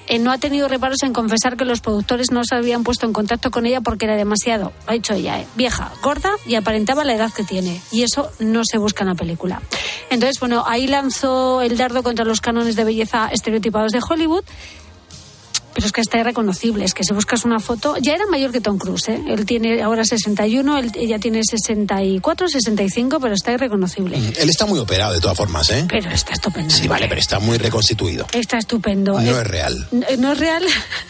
Speaker 20: eh, no ha tenido reparos en confesar que los productores no se habían puesto en contacto con ella porque era demasiado, ha dicho ella, eh, vieja, gorda y aparentaba la edad que tiene. Y eso no se busca en la película. Entonces, bueno, ahí lanzó el dardo contra los cánones de belleza estereotipados de Hollywood. Pero es que está irreconocible, es que si buscas una foto, ya era mayor que Tom Cruise, ¿eh? él tiene ahora 61, él, ella tiene 64, 65, pero está irreconocible.
Speaker 9: Él está muy operado de todas formas, ¿eh?
Speaker 20: Pero está estupendo.
Speaker 9: Sí, vale, pero está muy reconstituido.
Speaker 20: Está estupendo.
Speaker 9: No es real.
Speaker 20: No, no es real.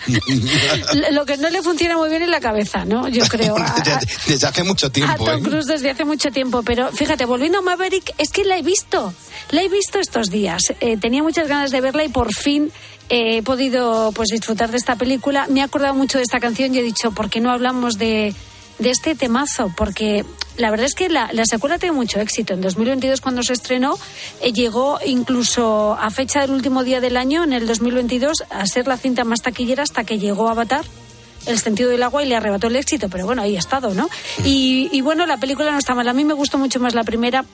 Speaker 20: Lo que no le funciona muy bien es la cabeza, ¿no? Yo creo. A-
Speaker 9: desde, desde hace mucho
Speaker 20: a
Speaker 9: tiempo,
Speaker 20: Tom
Speaker 9: ¿eh?
Speaker 20: Cruise desde hace mucho tiempo, pero fíjate, volviendo a Maverick, es que la he visto, la he visto estos días. Eh, tenía muchas ganas de verla y por fin he podido pues disfrutar de esta película. Me he acordado mucho de esta canción y he dicho, ¿por qué no hablamos de, de este temazo? Porque la verdad es que la, la secuela tiene mucho éxito. En 2022, cuando se estrenó, eh, llegó incluso a fecha del último día del año, en el 2022, a ser la cinta más taquillera hasta que llegó Avatar el sentido del agua y le arrebató el éxito, pero bueno, ahí ha estado, ¿no? Y, y bueno, la película no está mal. A mí me gustó mucho más la primera,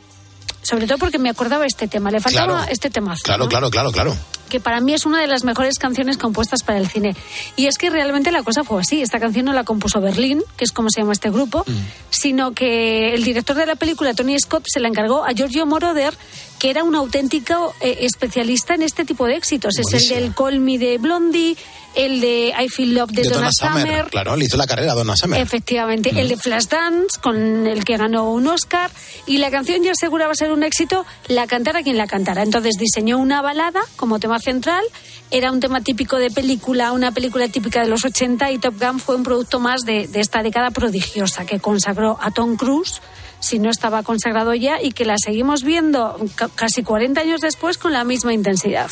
Speaker 20: sobre todo porque me acordaba este tema. Le faltaba
Speaker 9: Claro.
Speaker 20: este temazo.
Speaker 9: Claro,
Speaker 20: ¿no?
Speaker 9: claro, claro, claro.
Speaker 20: Que para mí es una de las mejores canciones compuestas para el cine. Y es que realmente la cosa fue así. Esta canción no la compuso Berlín, que es como se llama este grupo, sino que el director de la película, Tony Scott, se la encargó a Giorgio Moroder, que era un auténtico eh, especialista en este tipo de éxitos. Es el del Call Me de Blondie, el de I Feel Love de,
Speaker 9: De
Speaker 20: Donna,
Speaker 9: Donna Summer.
Speaker 20: Summer.
Speaker 9: Claro, le hizo la carrera a Donna Summer.
Speaker 20: Efectivamente, el de Flashdance, con el que ganó un Oscar, y la canción ya aseguraba ser un éxito, la cantara quien la cantara. Entonces diseñó una balada como tema central, era un tema típico de película, una película típica de los 80, y Top Gun fue un producto más de, de esta década prodigiosa que consagró a Tom Cruise si no estaba consagrado ya y que la seguimos viendo ca- casi 40 años después con la misma intensidad.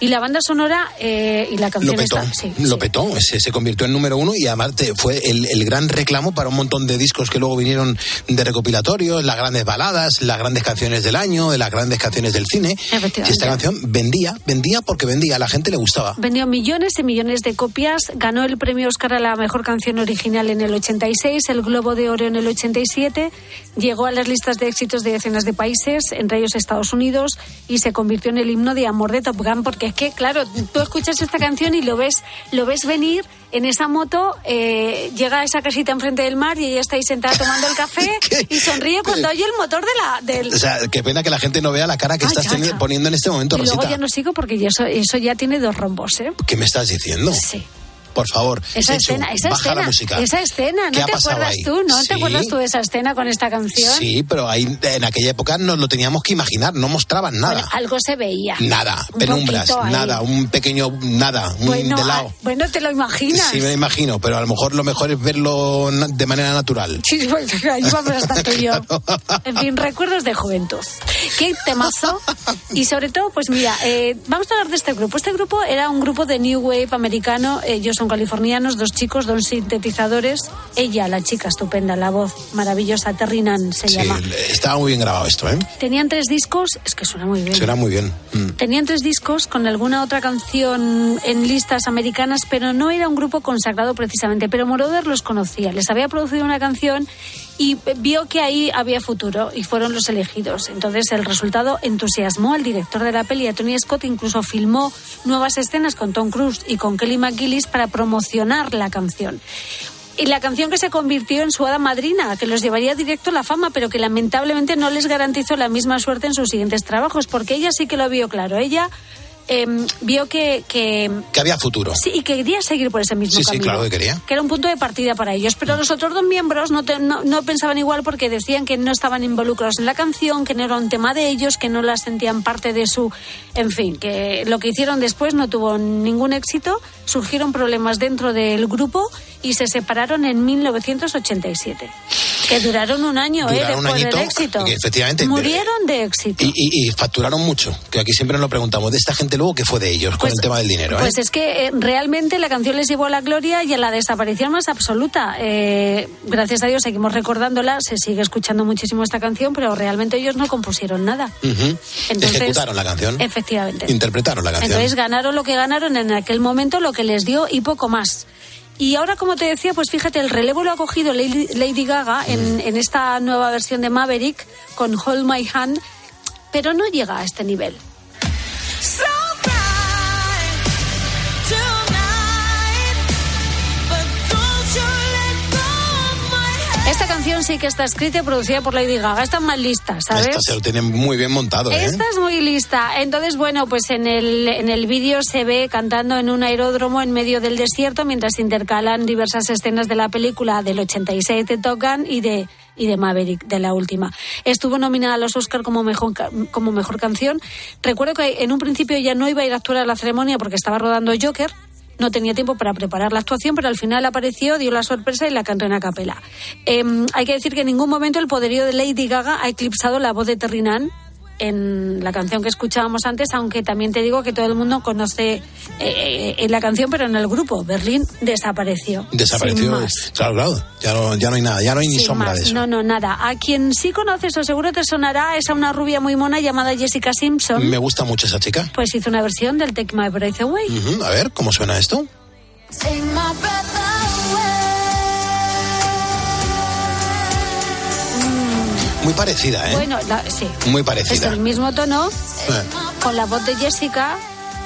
Speaker 20: Y la banda sonora eh, y la
Speaker 9: Lo
Speaker 20: canción
Speaker 9: petó,
Speaker 20: está- sí,
Speaker 9: lo petó, se, se convirtió en número uno y además fue el, el gran reclamo para un montón de discos que luego vinieron de recopilatorios, las grandes baladas, las grandes canciones del año, de las grandes canciones del cine. Y esta canción vendía, vendía porque vendía, a la gente le gustaba.
Speaker 20: Vendió millones y millones de copias, ganó el premio Oscar a la mejor canción original en el 86, el Globo de Oro en el 87, llegó a las listas de éxitos de decenas de países, entre ellos Estados Unidos, y se convirtió en el himno de amor de Top Gun, porque es que, claro, tú escuchas esta canción y lo ves, lo ves venir en esa moto, eh, llega a esa casita enfrente del mar y ella está ahí sentada tomando el café y sonríe cuando oye el motor de la, del,
Speaker 9: O sea, qué pena que la gente no vea la cara que
Speaker 20: Ay,
Speaker 9: estás
Speaker 20: ya,
Speaker 9: poniendo en este momento,
Speaker 20: y luego ya no sigo porque ya eso, eso ya tiene dos rombos, ¿eh?
Speaker 9: ¿Qué me estás diciendo?
Speaker 20: Sí.
Speaker 9: Por favor,
Speaker 20: Esa
Speaker 9: Chechu,
Speaker 20: escena, esa
Speaker 9: baja
Speaker 20: escena,
Speaker 9: la música.
Speaker 20: esa escena,
Speaker 9: ¿Qué
Speaker 20: ¿no
Speaker 9: ha
Speaker 20: te
Speaker 9: pasado
Speaker 20: acuerdas
Speaker 9: ahí?
Speaker 20: tú? ¿No
Speaker 9: Sí.
Speaker 20: te acuerdas tú de esa escena con esta canción?
Speaker 9: Sí, pero ahí, en aquella época nos lo teníamos que imaginar, no mostraban nada.
Speaker 20: Bueno, algo se veía.
Speaker 9: Nada,
Speaker 20: Un
Speaker 9: penumbras, nada, un pequeño nada, un
Speaker 20: Bueno,
Speaker 9: de lado.
Speaker 20: ah, bueno, te lo imaginas.
Speaker 9: Sí, me lo imagino, pero a lo mejor lo mejor es verlo de manera natural.
Speaker 20: Sí, pues, ahí vamos a estar tú y yo. En fin, recuerdos de juventud. Qué temazo. Y sobre todo, pues mira, eh, vamos a hablar de este grupo. Este grupo era un grupo de New Wave americano. Ellos son californianos, dos chicos, dos sintetizadores. Ella, la chica estupenda, la voz maravillosa, Terry Nunn se
Speaker 9: Sí,
Speaker 20: llama.
Speaker 9: estaba muy bien grabado esto, ¿eh?
Speaker 20: Tenían tres discos, es que suena muy bien.
Speaker 9: Suena muy bien. Mm.
Speaker 20: Tenían tres discos con alguna otra canción en listas americanas, pero no era un grupo consagrado precisamente. Pero Moroder los conocía, les había producido una canción y vio que ahí había futuro y fueron los elegidos. Entonces el resultado entusiasmó al director de la peli, a Tony Scott, incluso filmó nuevas escenas con Tom Cruise y con Kelly McGillis para promocionar la canción. Y la canción que se convirtió en su hada madrina, que los llevaría directo a la fama, pero que lamentablemente no les garantizó la misma suerte en sus siguientes trabajos, porque ella sí que lo vio claro. Ella em, vio que, que
Speaker 9: Que había futuro.
Speaker 20: sí, y que quería seguir por ese mismo
Speaker 9: Sí, sí,
Speaker 20: camino.
Speaker 9: claro que quería.
Speaker 20: Que era un punto de partida para ellos. Pero los otros dos miembros no, te- no, no pensaban igual porque decían que no estaban involucrados en la canción, que no era un tema de ellos, que no la sentían parte de su. En fin, que lo que hicieron después no tuvo ningún éxito. Surgieron problemas dentro del grupo y se separaron en 1987. Que duraron un año, ¿eh?
Speaker 9: Duraron un
Speaker 20: Después
Speaker 9: añito,
Speaker 20: del éxito.
Speaker 9: que efectivamente,
Speaker 20: Murieron de éxito.
Speaker 9: Y, y- y facturaron mucho, que aquí siempre nos lo preguntamos. De esta gente luego, ¿qué fue de ellos con el tema del dinero? ¿eh?
Speaker 20: Pues es que eh, realmente la canción les llevó a la gloria y a la desaparición más absoluta. Eh, gracias a Dios seguimos recordándola, se sigue escuchando muchísimo esta canción, pero realmente ellos no compusieron nada. Entonces,
Speaker 9: Ejecutaron la canción.
Speaker 20: Efectivamente.
Speaker 9: Interpretaron la canción.
Speaker 20: Entonces ganaron lo que ganaron en aquel momento, lo que les dio y poco más. Y ahora, como te decía, pues fíjate, el relevo lo ha cogido Lady, Gaga
Speaker 9: Mm.
Speaker 20: en, en esta nueva versión de Maverick con Hold My Hand, pero no llega a este nivel. Esta canción sí que está escrita y producida por Lady Gaga. Está más lista, ¿sabes?
Speaker 9: Esta se lo tiene muy bien montado, ¿eh?
Speaker 20: Esta es muy lista. Entonces, bueno, pues en el, en el vídeo se ve cantando en un aeródromo en medio del desierto mientras se intercalan diversas escenas de la película del 86 de Top Gun y de y de Maverick, de la última. Estuvo nominada a los Oscar como mejor, como mejor canción. Recuerdo que en un principio ella no iba a ir a actuar a la ceremonia porque estaba rodando Joker. No tenía tiempo para preparar la actuación, pero al final apareció, dio la sorpresa y la cantó en a capela. Em, hay que decir que en ningún momento el poderío de Lady Gaga ha eclipsado la voz de Terrinan en la canción que escuchábamos antes, aunque también te digo que todo el mundo conoce eh, eh, eh, la canción, pero en el grupo. Berlín desapareció.
Speaker 9: Desapareció. Claro, claro. Ya no, ya no hay nada, ya no hay ni
Speaker 20: Sin
Speaker 9: sombra
Speaker 20: más.
Speaker 9: de eso.
Speaker 20: No, no, nada. A quien sí conoces o seguro te sonará es a una rubia muy mona llamada Jessica Simpson.
Speaker 9: Me gusta mucho esa chica.
Speaker 20: Pues hizo una versión del Take My Breath Away.
Speaker 9: A ver, ¿cómo suena esto?
Speaker 12: Take my breath
Speaker 9: Muy parecida, ¿eh?
Speaker 20: Bueno, la- sí.
Speaker 9: Muy
Speaker 20: Es
Speaker 9: parecida.
Speaker 20: el mismo tono,
Speaker 9: Eh.
Speaker 20: con la voz de Jessica,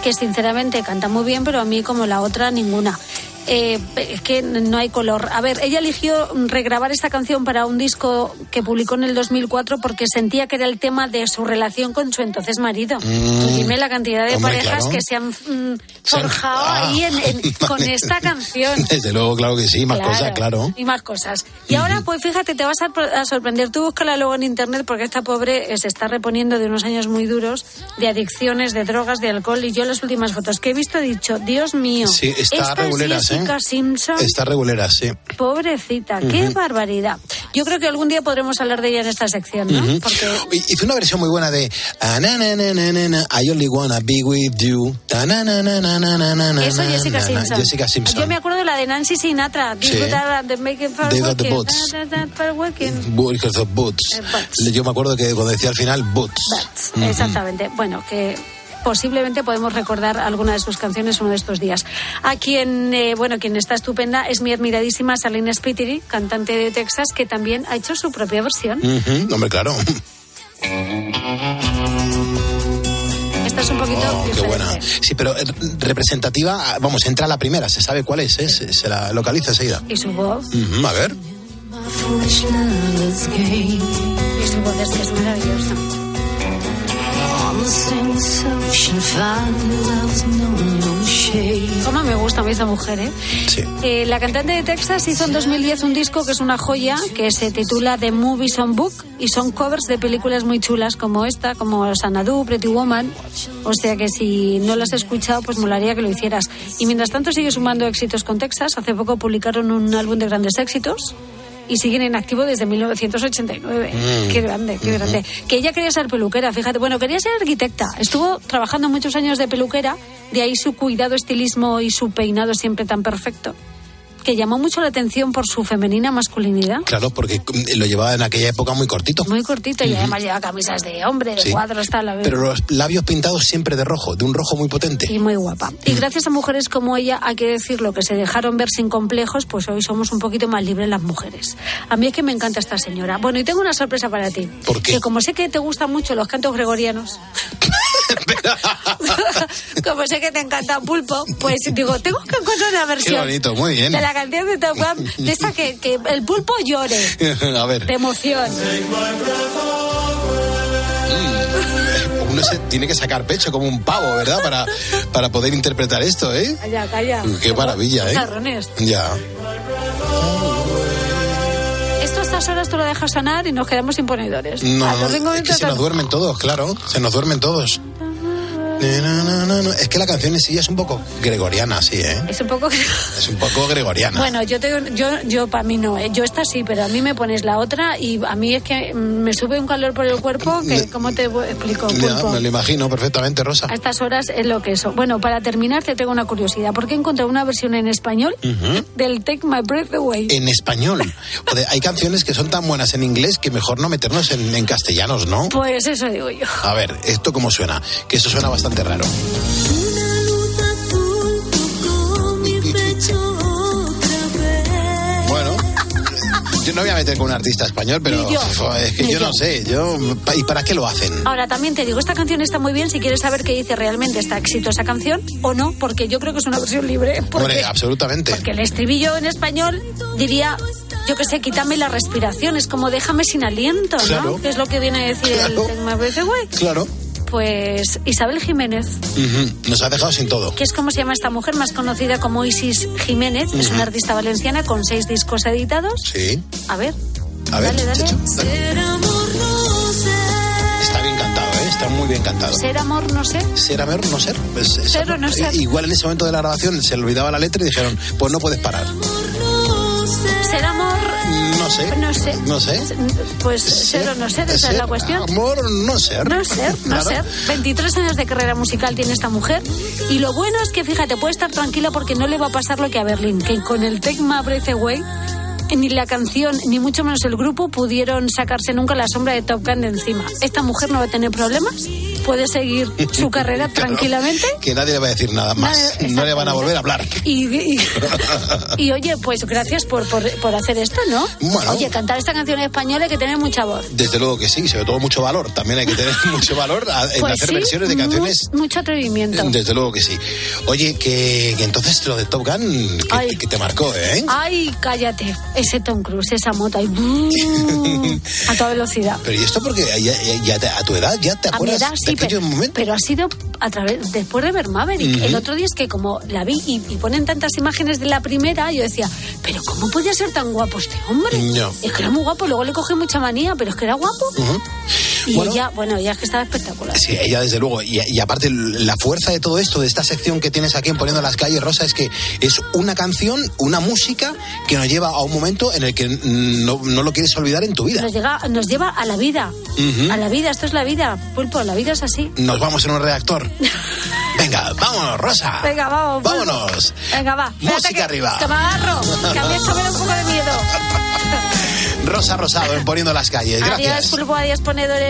Speaker 20: que sinceramente canta muy bien, pero a mí como la otra ninguna. Eh, es que no hay color. A ver, ella eligió regrabar esta canción para un disco que publicó en el 2004 porque sentía que era el tema de su relación con su entonces marido.
Speaker 9: Mm,
Speaker 20: dime la cantidad de
Speaker 9: hombre,
Speaker 20: parejas
Speaker 9: claro.
Speaker 20: que se han mm, forjado
Speaker 9: Ah,
Speaker 20: ahí en- en- con esta canción.
Speaker 9: Desde luego, claro que sí, más cosas, claro.
Speaker 20: Y más cosas. Y ahora, pues fíjate, te vas a, a sorprender. Tú búscala luego en internet porque esta pobre eh, se está reponiendo de unos años muy duros, de adicciones, de drogas, de alcohol. Y yo las últimas fotos que he visto he dicho, Dios mío,
Speaker 9: Sí, está
Speaker 20: esta
Speaker 9: reguleras,
Speaker 20: es Jessica
Speaker 9: ¿eh?
Speaker 20: Simpson.
Speaker 9: Está regulera, sí.
Speaker 20: Pobrecita, qué barbaridad. Yo creo que algún día podremos hablar de ella en esta sección, ¿no?
Speaker 9: Ujú.
Speaker 20: Porque
Speaker 9: Y- Hizo una versión muy buena de ah, I only wanna be with you.
Speaker 20: Eso Jessica. Simpson.
Speaker 9: Jessica Simpson.
Speaker 20: Yo me acuerdo de la de Nancy Sinatra.
Speaker 9: Sí.
Speaker 20: De Making for
Speaker 9: They got the boots.
Speaker 20: Eh.
Speaker 9: Yo me acuerdo que cuando decía al final boots.
Speaker 20: Exactamente. Bueno, que posiblemente podemos recordar alguna de sus canciones uno de estos días. A quien, eh, bueno, quien está estupenda es mi admiradísima Salina Spiteri, cantante de Texas, que también ha hecho su propia versión.
Speaker 9: Ujú, Hombre, claro.
Speaker 20: Esta es un poquito
Speaker 9: Oh, qué buena. Sí, pero eh, representativa, vamos, entra la primera, se sabe cuál es, ¿eh? se, se la localiza enseguida.
Speaker 20: Y su voz,
Speaker 9: Ujú, a ver.
Speaker 20: y su voz es que es maravillosa. Cómo me gusta a mí esta mujer, ¿eh?
Speaker 9: Sí.
Speaker 20: Eh, la cantante de Texas hizo en 2010 un disco que es una joya, que se titula The Movies on Book, y son covers de películas muy chulas como esta, como Sanadu, Pretty Woman. O sea que si no las has escuchado, pues molaría que lo hicieras. Y mientras tanto sigue sumando éxitos con Texas. Hace poco publicaron un álbum de grandes éxitos. Y siguen en activo desde 1989.
Speaker 12: Mm.
Speaker 20: Qué grande, qué grande. Que ella quería ser peluquera, fíjate. Bueno, quería ser arquitecta. Estuvo trabajando muchos años de peluquera, de ahí su cuidado, estilismo y su peinado siempre tan perfecto. Que llamó mucho la atención por su femenina masculinidad.
Speaker 9: Claro, porque mm, lo llevaba en aquella época muy cortito.
Speaker 20: Muy cortito y
Speaker 9: Ujú.
Speaker 20: además lleva camisas de hombre, de
Speaker 9: Sí.
Speaker 20: cuadros, tal. a ver.
Speaker 9: Pero los labios pintados siempre de rojo, de un rojo muy potente.
Speaker 20: Y muy guapa. Y gracias a mujeres como ella, hay que decirlo, que se dejaron ver sin complejos, pues hoy somos un poquito más libres las mujeres. A mí es que me encanta esta señora. Bueno, y tengo una sorpresa para ti.
Speaker 9: ¿Por qué?
Speaker 20: Que como sé que te gustan mucho los cantos gregorianos, como sé que te encanta Pulpo, pues digo, tengo que encontrar una
Speaker 9: Qué
Speaker 20: versión
Speaker 9: bonito, muy bien.
Speaker 20: de la canción de Top Gun, de esa que, que el pulpo llore
Speaker 9: a ver,
Speaker 20: de emoción.
Speaker 9: uno se tiene que sacar pecho como un pavo, ¿verdad? Para, para poder interpretar esto, ¿eh?
Speaker 20: Calla, calla.
Speaker 9: Qué maravilla, ¿eh?
Speaker 20: Jarrones.
Speaker 9: Ya.
Speaker 20: Esto a estas horas tú lo dejas sonar y nos quedamos sin ponedores.
Speaker 9: No, es que se nos duermen todos, claro. Se nos duermen todos. Na, na, na. Es que la canción en sí es un poco gregoriana, sí, ¿eh?
Speaker 20: Es un poco...
Speaker 9: Es un poco gregoriana.
Speaker 20: Bueno, yo tengo, yo, yo para mí no, ¿eh? yo esta sí, pero a mí me pones la otra y a mí es que mm, me sube un calor por el cuerpo que, ¿cómo te explico?
Speaker 9: ya, me lo imagino perfectamente, Rosa.
Speaker 20: A estas horas es lo que eso. Bueno, para terminar te tengo una curiosidad. ¿Por qué encontré una versión en español del Take My Breath Away?
Speaker 9: En español. Joder, hay canciones que son tan buenas en inglés que mejor no meternos en, en castellanos, ¿no?
Speaker 20: Pues eso digo yo.
Speaker 9: A ver, ¿esto cómo suena? Que eso suena bastante raro.
Speaker 12: Otra vez.
Speaker 9: Bueno, yo no voy a meter con un artista español, pero
Speaker 20: yo.
Speaker 9: es que yo
Speaker 20: yo.
Speaker 9: no sé. Yo, ¿Y para qué lo hacen?
Speaker 20: Ahora también te digo, esta canción está muy bien si quieres saber qué dice realmente esta exitosa canción o no, porque yo creo que es una versión libre. Porque,
Speaker 9: Hombre, absolutamente.
Speaker 20: porque el estribillo en español diría yo qué sé, quítame la respiración, es como déjame sin aliento, ¿no?
Speaker 9: Claro.
Speaker 20: Que es lo que viene a decir
Speaker 9: Claro.
Speaker 20: el Tecma Breathaway.
Speaker 9: Claro.
Speaker 20: Pues Isabel Jiménez.
Speaker 9: Nos ha dejado sin todo.
Speaker 20: que es como se llama esta mujer, más conocida como Isis Jiménez, es una artista valenciana con seis discos editados.
Speaker 9: Sí.
Speaker 20: A ver,
Speaker 9: A ver,
Speaker 20: dale, dale.
Speaker 9: Checho, Está bien cantado, ¿eh? Está muy bien cantado.
Speaker 20: Ser amor, no sé.
Speaker 9: Ser amor, no ser. Pues, es-
Speaker 20: Ser o no ser.
Speaker 9: Igual en ese momento de la grabación se le olvidaba la letra y dijeron, pues no puedes parar.
Speaker 20: Ser amor,
Speaker 9: No sé.
Speaker 20: no sé.
Speaker 9: No sé.
Speaker 20: Pues ser o no ser, esa es la cuestión.
Speaker 9: Amor, no ser.
Speaker 20: No ser, no
Speaker 9: Claro.
Speaker 20: ser. 23 años de carrera musical tiene esta mujer. Y lo bueno es que, fíjate, puede estar tranquila porque no le va a pasar lo que a Berlín, que con el Tecma Breathaway ni la canción, ni mucho menos el grupo pudieron sacarse nunca la sombra de Top Gun de encima. Esta mujer no va a tener problemas, puede seguir su carrera
Speaker 9: Claro.
Speaker 20: tranquilamente.
Speaker 9: Que nadie le va a decir nada más.
Speaker 20: Nadie-
Speaker 9: no le van a volver a hablar.
Speaker 20: Y, y- y, oye, pues gracias por, por, por hacer esto, ¿no?
Speaker 9: Bueno.
Speaker 20: Oye, cantar esta canción en español hay que tener mucha voz.
Speaker 9: Desde luego que sí, sobre todo mucho valor. También hay que tener mucho valor en
Speaker 20: Pues
Speaker 9: hacer
Speaker 20: sí,
Speaker 9: versiones de
Speaker 20: mu-
Speaker 9: canciones.
Speaker 20: mucho atrevimiento.
Speaker 9: Desde luego que sí. Oye, que, que entonces lo de Top Gun, que,
Speaker 20: Ay.
Speaker 9: que te marcó, ¿eh?
Speaker 20: Ay, cállate. Ese Tom Cruise, esa moto ahí. ¡bum! a toda velocidad.
Speaker 9: Pero ¿y esto porque ya, ya- ya te- a tu edad ya te
Speaker 20: A mi
Speaker 9: acuerdas
Speaker 20: edad
Speaker 9: de
Speaker 20: sí, pero, ha sido a través después de ver Maverick. El otro día es que como la vi y, y ponen tantas imágenes de la primera, yo decía, pero ¿cómo podía ser tan guapo este hombre?
Speaker 9: No.
Speaker 20: Es que era muy guapo, luego le cogí mucha manía, pero es que era guapo. Y
Speaker 9: Bueno.
Speaker 20: ella, bueno, ella es que estaba espectacular.
Speaker 9: Sí, ella desde luego. Y, y aparte la fuerza de todo esto, de esta sección que tienes aquí en Poniendo las calles, Rosa, es que es una canción, una música que nos lleva a un momento en el que no, no lo quieres olvidar en tu vida.
Speaker 20: Nos, llega, nos lleva a la vida. A la vida, esto es la vida. Pulpo, la vida es así.
Speaker 9: Nos vamos en un reactor. Venga, vámonos, Rosa.
Speaker 20: Venga, vamos.
Speaker 9: Vámonos.
Speaker 20: Venga, va.
Speaker 9: Música
Speaker 20: que-
Speaker 9: arriba.
Speaker 20: Que me agarro. Que a mí esto me da un poco de miedo.
Speaker 9: Rosa Rosado en Poniendo las calles.
Speaker 20: Adiós,
Speaker 9: Gracias.
Speaker 20: Pulpo, adiós, ponedores.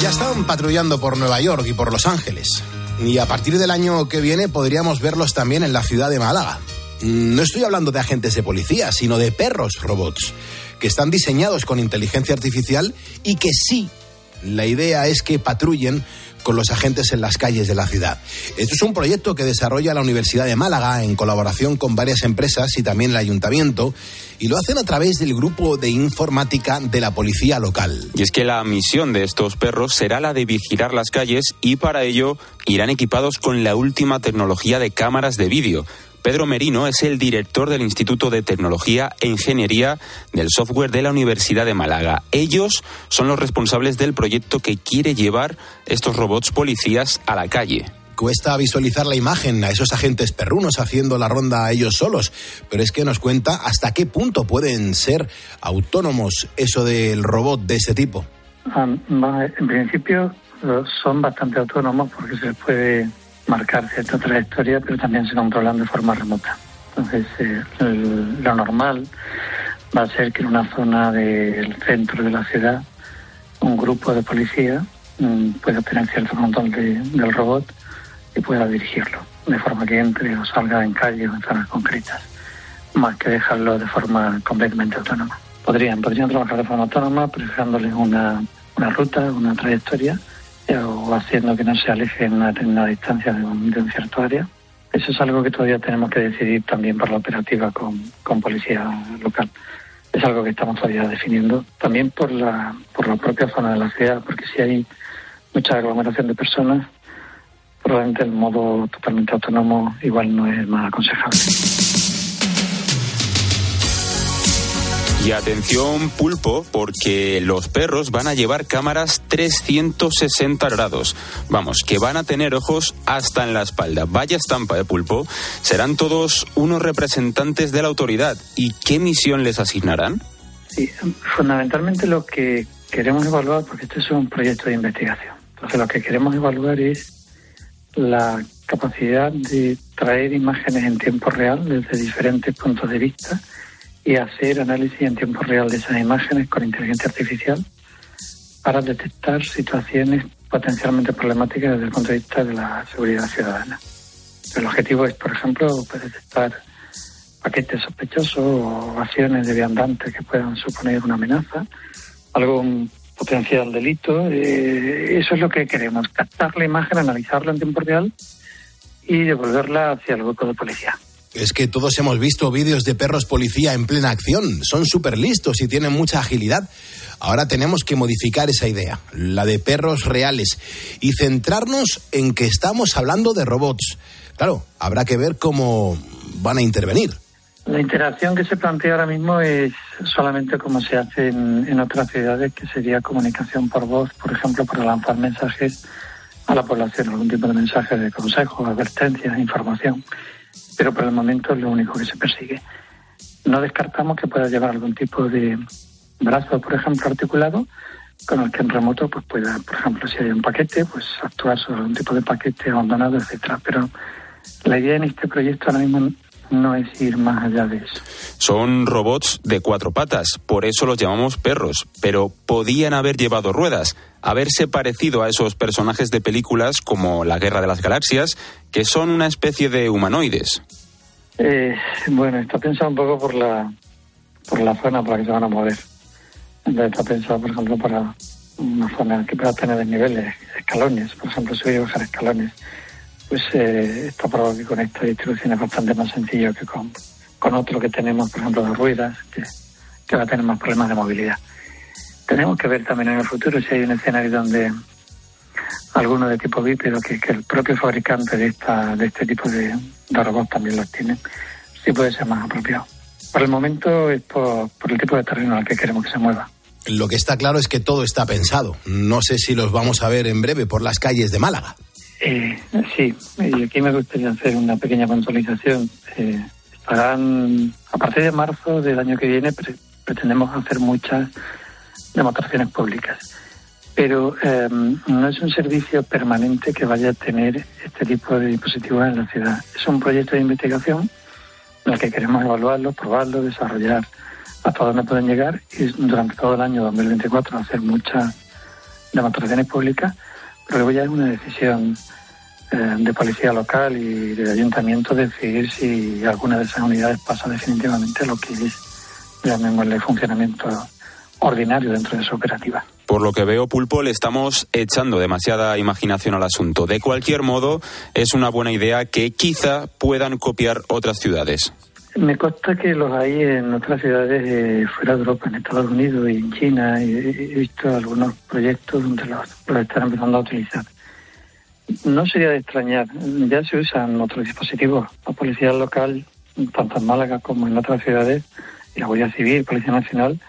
Speaker 9: Ya están patrullando por Nueva York y por Los Ángeles. Y a partir del año que viene podríamos verlos también en la ciudad de Málaga. Mm, No estoy hablando de agentes de policía, sino de perros robots, que están diseñados con inteligencia artificial y que sí, la idea es que patrullen con los agentes en las calles de la ciudad. Esto es un proyecto que desarrolla la Universidad de Málaga en colaboración con varias empresas y también el ayuntamiento, y lo hacen a través del grupo de informática de la policía local.
Speaker 11: Y es que la misión de estos perros será la de vigilar las calles y para ello irán equipados con la última tecnología de cámaras de vídeo. Pedro Merino es el director del Instituto de Tecnología e Ingeniería del Software de la Universidad de Málaga. Ellos son los responsables del proyecto que quiere llevar estos robots policías a la calle.
Speaker 9: Cuesta visualizar la imagen a esos agentes perrunos haciendo la ronda a ellos solos, pero es que nos cuenta hasta qué punto pueden ser autónomos eso del robot de este tipo.
Speaker 21: En principio son bastante autónomos porque se puede marcar cierta trayectoria, pero también se controlan de forma remota. Entonces, eh, lo normal va a ser que en una zona del centro de la ciudad un grupo de policía mm, pueda tener cierto control de- del robot y pueda dirigirlo, de forma que entre o salga en calles o en zonas concretas, más que dejarlo de forma completamente autónoma. Podrían, podrían trabajar de forma autónoma, dejándoles una, una ruta, una trayectoria, eh, o haciendo que no se aleje en una determinada distancia de un, de un cierto área. Eso es algo que todavía tenemos que decidir también por la operativa con, con policía local. Es algo que estamos todavía definiendo, también por la, por la propia zona de la ciudad, porque si hay mucha aglomeración de personas, probablemente el modo totalmente autónomo igual no es más aconsejable.
Speaker 11: Y atención pulpo, porque los perros van a llevar cámaras 360 grados. Vamos, que van a tener ojos hasta en la espalda. Vaya estampa de pulpo. Serán todos unos representantes de la autoridad. ¿Y qué misión les asignarán?
Speaker 21: Sí, fundamentalmente lo que queremos evaluar, porque este es un proyecto de investigación, entonces lo que queremos evaluar es la capacidad de traer imágenes en tiempo real desde diferentes puntos de vista y hacer análisis en tiempo real de esas imágenes con inteligencia artificial para detectar situaciones potencialmente problemáticas desde el punto de vista de la seguridad ciudadana. El objetivo es, por ejemplo, pues, detectar paquetes sospechosos o acciones de viandantes que puedan suponer una amenaza, algún potencial delito. Eh, eso es lo que queremos, captar la imagen, analizarla en tiempo real y devolverla hacia el grupo de policía.
Speaker 9: Es que todos hemos visto vídeos de perros policía en plena acción. Son súper listos y tienen mucha agilidad. Ahora tenemos que modificar esa idea, la de perros reales, y centrarnos en que estamos hablando de robots. Claro, habrá que ver cómo van a intervenir.
Speaker 21: La interacción que se plantea ahora mismo es solamente como se hace en, otras ciudades, que sería comunicación por voz, por ejemplo, para lanzar mensajes a la población, algún tipo de mensaje de consejo, advertencias, información. Pero por el momento es lo único que se persigue. No descartamos que pueda llevar algún tipo de brazo, por ejemplo, articulado, con el que en remoto pues pueda, por ejemplo, si hay un paquete, pues actuar sobre algún tipo de paquete abandonado, etcétera. Pero la idea en este proyecto ahora mismo no es ir más allá de eso.
Speaker 11: Son robots de cuatro patas, por eso los llamamos perros, pero podían haber llevado ruedas, haberse parecido a esos personajes de películas como La Guerra de las Galaxias, que son una especie de humanoides.
Speaker 21: Eh, bueno, está pensado un poco por la por la zona por la que se van a mover. Está pensado, por ejemplo, para una zona que pueda tener desniveles, escalones, por ejemplo, subir y bajar escalones. Pues eh, está probado que con esta distribución es bastante más sencillo que con, con otro que tenemos, por ejemplo, de ruedas, que, que va a tener más problemas de movilidad. Tenemos que ver también en el futuro si hay un escenario donde alguno de tipo bípedo, que, que el propio fabricante de esta de este tipo de, de robots también los tiene, sí puede ser más apropiado. Por el momento es por, por el tipo de terreno al que queremos que se mueva.
Speaker 9: Lo que está claro es que todo está pensado. No sé si los vamos a ver en breve por las calles de Málaga.
Speaker 21: Eh, sí, y aquí me gustaría hacer una pequeña puntualización. Eh, estarán, a partir de marzo del año que viene, pre- pretendemos hacer muchas demostraciones públicas. Pero eh, no es un servicio permanente que vaya a tener este tipo de dispositivos en la ciudad. Es un proyecto de investigación en el que queremos evaluarlo, probarlo, desarrollar hasta dónde pueden llegar y durante todo el año 2024 hacer muchas demostraciones públicas, luego ya es una decisión eh, de policía local y del ayuntamiento decidir si alguna de esas unidades pasa definitivamente lo que es, llamémosle, funcionamiento ordinario dentro de su operativa.
Speaker 11: Por lo que veo, Pulpo, le estamos echando demasiada imaginación al asunto. De cualquier modo, es una buena idea que quizá puedan copiar otras ciudades.
Speaker 21: Me consta que los hay en otras ciudades eh, fuera de Europa, en Estados Unidos y en China. He visto algunos proyectos donde los, los están empezando a utilizar. No sería de extrañar, ya se usan otros dispositivos. La policía local, tanto en Málaga como en otras ciudades, y la Guardia Civil, Policía Nacional,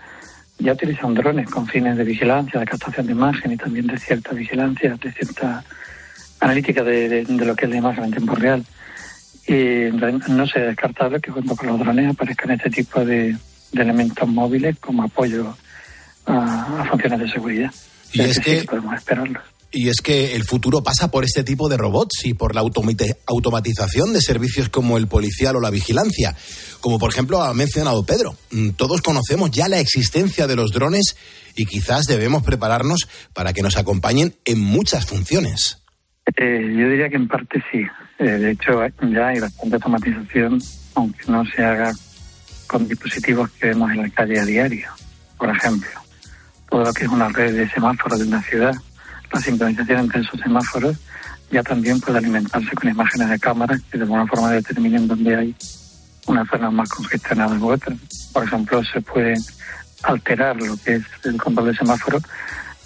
Speaker 21: ya utilizan drones con fines de vigilancia, de captación de imagen y también de cierta vigilancia, de cierta analítica de- de lo que es la imagen en tiempo real. Y no sería descartable que junto con los drones aparezcan este tipo de, de elementos móviles como apoyo a, a funciones de seguridad.
Speaker 9: Y es que-
Speaker 21: podemos.
Speaker 9: Y es que el futuro pasa por este tipo de robots y por la automatización de servicios como el policial o la vigilancia. Como por ejemplo ha mencionado Pedro. Mm, Todos conocemos ya la existencia de los drones y quizás debemos prepararnos para que nos acompañen en muchas funciones.
Speaker 21: Eh, yo diría que en parte sí. Eh, de hecho, ya hay bastante automatización, aunque no se haga con dispositivos que vemos en la calle a diario. Por ejemplo, todo lo que es una red de semáforos de una ciudad, la sincronización entre esos semáforos ya también puede alimentarse con imágenes de cámaras que de alguna forma determinen dónde hay una zona más congestionada u otra. Por ejemplo, se puede alterar lo que es el control de semáforo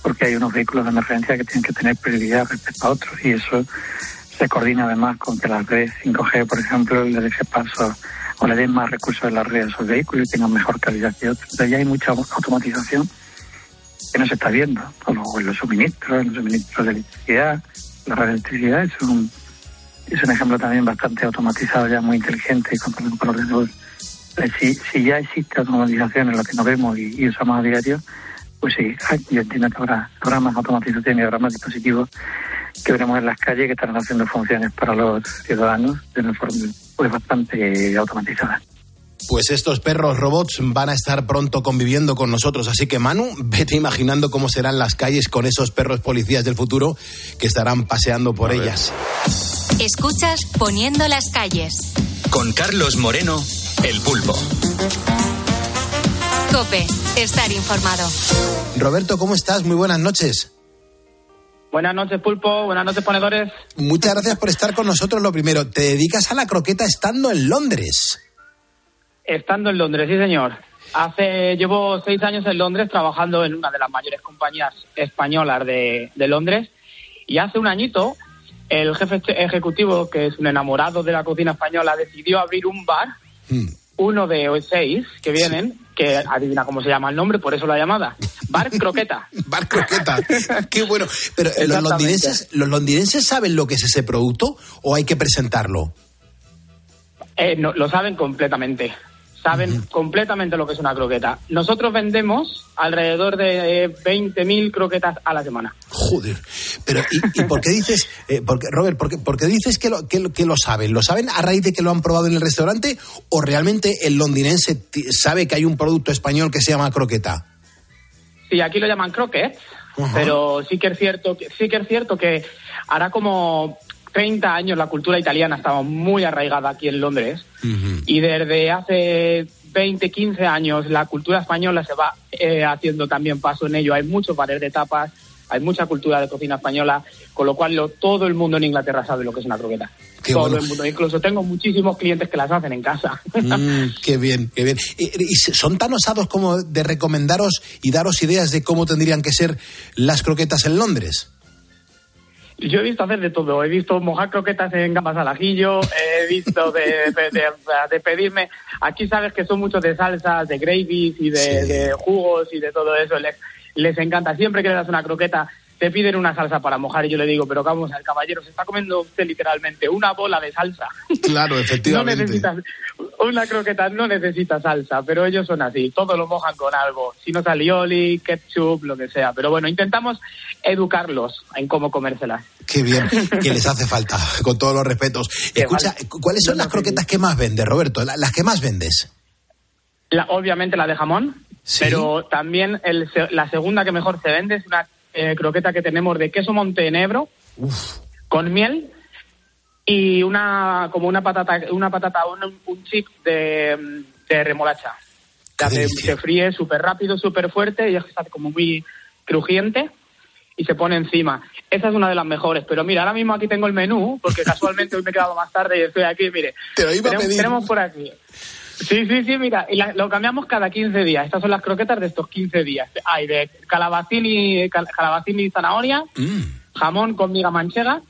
Speaker 21: porque hay unos vehículos de emergencia que tienen que tener prioridad respecto a otros y eso se coordina además con que las redes 5G, por ejemplo, le deje paso o le den más recursos de la red a esos vehículos y tengan mejor calidad que otros. Entonces ya hay mucha automatización que no se está viendo, en los suministros, en los suministros de electricidad, la red de electricidad es un, es un ejemplo también bastante automatizado, ya muy inteligente y controlado por ordenador. Entonces, Si, si ya existe automatización en lo que nos vemos y, usamos a diario, pues sí, yo entiendo que habrá, habrá más automatización y habrá más dispositivos que veremos en las calles que estarán haciendo funciones para los ciudadanos de una forma pues bastante automatizada.
Speaker 9: Pues estos perros robots van a estar pronto conviviendo con nosotros, así que Manu, vete imaginando cómo serán las calles con esos perros policías del futuro que estarán paseando por ellas.
Speaker 3: Escuchas Poniendo las calles.
Speaker 2: Con Carlos Moreno, El Pulpo.
Speaker 3: Cope, estar informado.
Speaker 9: Roberto, ¿cómo estás? Muy buenas noches.
Speaker 22: Buenas noches, Pulpo. Buenas noches, ponedores.
Speaker 9: Muchas gracias por estar con nosotros. Lo primero, te dedicas a la croqueta estando en Londres.
Speaker 22: Estando en Londres, sí, señor. Hace, llevo seis años en Londres trabajando en una de las mayores compañías españolas de, de Londres y hace un añito el jefe ejecutivo, que es un enamorado de la cocina española, decidió abrir un bar, uno de seis que vienen, que adivina cómo se llama el nombre, por eso la llamada, Bar Croqueta.
Speaker 9: Bar Croqueta. Qué bueno. Pero eh, ¿los londinenses, ¿los londinenses saben lo que es ese producto o hay que presentarlo?
Speaker 22: Eh, no, lo saben completamente. Saben completamente lo que es una croqueta. Nosotros vendemos alrededor de eh, 20.000 croquetas a la semana.
Speaker 9: Joder. Pero, ¿y, y por qué dices, eh, porque, Robert, por qué, por qué dices que lo, que, lo- que lo saben? ¿Lo saben a raíz de que lo han probado en el restaurante o realmente el londinense sabe que hay un producto español que se llama croqueta?
Speaker 22: Sí, aquí lo llaman croquets,
Speaker 9: Ajá.
Speaker 22: pero sí que es cierto que sí que es cierto que hará como 30 años la cultura italiana estaba muy arraigada aquí en Londres y desde hace 20, 15 años la cultura española se va eh, haciendo también paso en ello. Hay muchos bares de tapas, hay mucha cultura de cocina española, con lo cual lo- todo el mundo en Inglaterra sabe lo que es una croqueta.
Speaker 9: Qué
Speaker 22: todo
Speaker 9: bueno.
Speaker 22: el mundo. Incluso tengo muchísimos clientes que las hacen en casa.
Speaker 9: Mm, qué bien, qué bien. ¿Y, y son tan osados como de recomendaros y daros ideas de cómo tendrían que ser las croquetas en Londres?
Speaker 22: Yo he visto hacer de todo. He visto mojar croquetas en gambas al ajillo. He visto de, de- de- de pedirme. Aquí sabes que son muchos de salsas, de gravies y de, de jugos y de todo eso. Les, les encanta. Siempre que le das una croqueta, te piden una salsa para mojar. Y yo le digo, pero vamos, al caballero, se está comiendo usted literalmente una bola de salsa.
Speaker 9: Claro,
Speaker 22: No
Speaker 9: efectivamente.
Speaker 22: necesitas, una croqueta no necesita salsa, pero ellos son así, todo lo mojan con algo, si no es alioli, ketchup, lo que sea. Pero bueno, intentamos educarlos en cómo comérselas.
Speaker 9: Qué bien, que les hace falta, con todos los respetos. Escucha, ¿cuáles son las croquetas que más vendes, Roberto? La- Las que más vendes.
Speaker 22: La- obviamente la de jamón, pero también el la segunda que mejor se vende es una eh, croqueta que tenemos de queso montenegro con miel y una como una patata una patata un, un chip de, de remolacha. Hace- se fríe súper rápido, súper fuerte y está como muy crujiente y se pone encima. Esa es una de las mejores, pero mira, ahora mismo aquí tengo el menú, porque casualmente hoy me he quedado más tarde y estoy aquí, mire.
Speaker 9: Te lo iba a
Speaker 22: tenemos,
Speaker 9: pedir.
Speaker 22: tenemos por aquí. Sí, sí, sí, mira, y la- lo cambiamos cada 15 días. Estas son las croquetas de estos 15 días. Hay de calabacín y, cal- calabacín y zanahoria, jamón con miga manchega,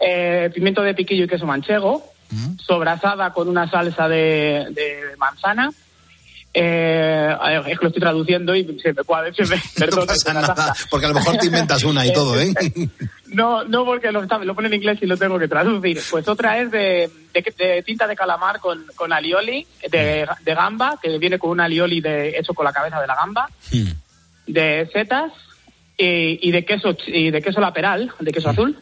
Speaker 22: eh, pimiento de piquillo y queso manchego, sobrasada con una salsa de, de manzana. Eh, es que lo estoy traduciendo y se me cuadra, se me, perdón,
Speaker 9: No pasa nada, porque a lo mejor te inventas una y todo, ¿eh?
Speaker 22: No, no porque lo, lo pone en inglés y lo tengo que traducir. Pues otra es de, de- de tinta de calamar con, con alioli, de, de gamba, que viene con un alioli de, hecho con la cabeza de la gamba, de setas y, y de queso y de queso laperal, de queso azul.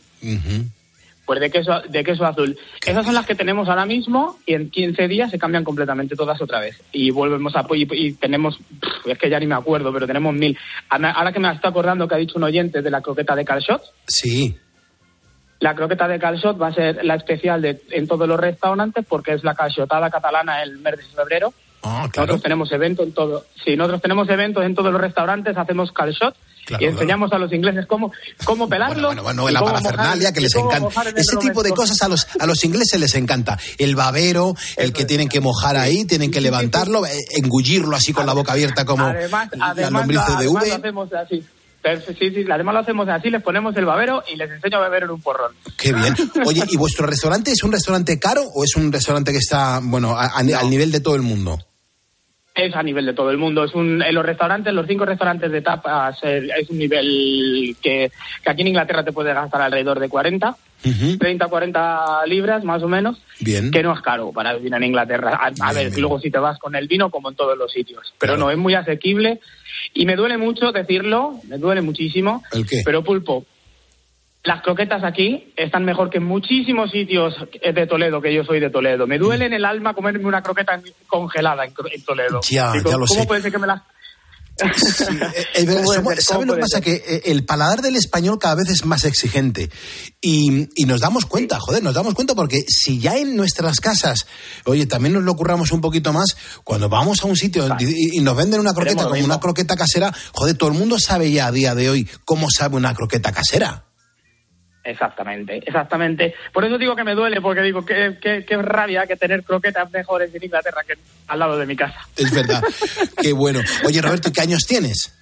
Speaker 22: Pues de queso, de queso azul. Esas son las que tenemos ahora mismo y en 15 días se cambian completamente todas otra vez. Y volvemos a... Y, y tenemos... Es que ya ni me acuerdo, pero tenemos mil. Ahora que me estoy acordando que ha dicho un oyente de la croqueta de calçot,
Speaker 9: Sí.
Speaker 22: la croqueta de calçot va a ser la especial de, en todos los restaurantes porque es la calçotada catalana el mes de febrero.
Speaker 9: Ah,
Speaker 22: Nosotros tenemos eventos en todo. Sí, nosotros tenemos eventos en todos los restaurantes, hacemos calçot
Speaker 9: Claro,
Speaker 22: y enseñamos a los ingleses cómo, cómo pelarlo.
Speaker 9: Bueno, bueno,
Speaker 22: y
Speaker 9: la parafernalia que les encanta. Ese tipo de cosas a los, a los ingleses les encanta. El babero, el que tienen que mojar ahí, tienen que levantarlo, eh, engullirlo así con la boca abierta como
Speaker 22: Además,
Speaker 9: la lombriz de V.
Speaker 22: lo hacemos así. Pero Sí, sí, además lo hacemos así, les ponemos el babero y les enseño a beber en un porrón.
Speaker 9: Qué bien. Oye, ¿y vuestro restaurante es un restaurante caro o es un restaurante que está, bueno, a- a- al nivel de todo el mundo?
Speaker 22: Es a nivel de todo el mundo. Es un, en los restaurantes, los cinco restaurantes de tapas, eh, es un nivel que, que aquí en Inglaterra te puede gastar alrededor de 40, 30, 40 libras más o menos,
Speaker 9: Bien.
Speaker 22: que no es caro para vivir en Inglaterra. A, a ver, luego si te vas con el vino, como en todos los sitios. Pero no, es muy asequible y me duele mucho decirlo, me duele muchísimo.
Speaker 9: ¿El qué?
Speaker 22: Pero Pulpo, las croquetas aquí están mejor que en muchísimos sitios de Toledo, que yo soy de Toledo. Me duele en el alma comerme una croqueta congelada en, en Toledo.
Speaker 9: Ya,
Speaker 22: Digo,
Speaker 9: ya lo
Speaker 22: ¿Cómo
Speaker 9: sé.
Speaker 22: puede ser que me las...
Speaker 9: Es verdad,
Speaker 22: ¿Cómo puede
Speaker 9: somos-
Speaker 22: ser?
Speaker 9: ¿Sabe
Speaker 22: ¿Cómo
Speaker 9: lo que pasa?
Speaker 22: ser?
Speaker 9: Que eh, el paladar del español cada vez es más exigente. Y, y nos damos cuenta, joder, nos damos cuenta porque si ya en nuestras casas, oye, también nos lo curramos un poquito más, cuando vamos a un sitio y, y nos venden una croqueta como una croqueta casera, joder, todo el mundo sabe ya a día de hoy cómo sabe una croqueta casera.
Speaker 22: Exactamente, exactamente. Por eso digo que me duele, porque digo, qué, qué, qué rabia que tener croquetas mejores en Inglaterra que al lado de mi casa.
Speaker 9: Es verdad. Qué bueno. Oye, Roberto, ¿y ¿qué años tienes?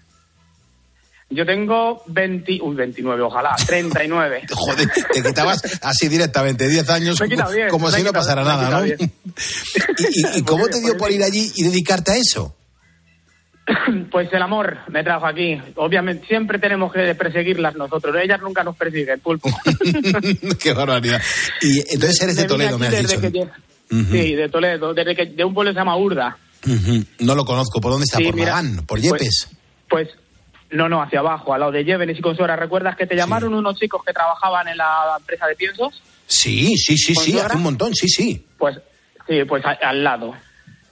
Speaker 22: Yo tengo 20, uy, 29, ojalá, 39.
Speaker 9: Joder, te quitabas así directamente 10 años
Speaker 22: Me bien,
Speaker 9: como
Speaker 22: me
Speaker 9: si no pasara nada, ¿no? ¿Y, y- y cómo te dio por ir allí y dedicarte a eso?
Speaker 22: Pues el amor me trajo aquí. Obviamente, siempre tenemos que perseguirlas nosotros. Ellas nunca nos persiguen, pulpo.
Speaker 9: Qué barbaridad. Y entonces eres de Toledo, me has dicho.
Speaker 22: que Sí, de Toledo, desde que, de un pueblo que se llama Urda.
Speaker 9: No lo conozco. ¿Por dónde está?
Speaker 22: Sí,
Speaker 9: ¿Por
Speaker 22: mira,
Speaker 9: Magán? ¿Por
Speaker 22: pues-
Speaker 9: Yepes?
Speaker 22: Pues, no, no, hacia abajo, al lado de Llévenes y Consuera. ¿Recuerdas que te llamaron unos chicos que trabajaban en la empresa de piensos?
Speaker 9: Sí, sí, sí, sí, hace un montón, sí, sí.
Speaker 22: Pues, sí, pues a- al lado.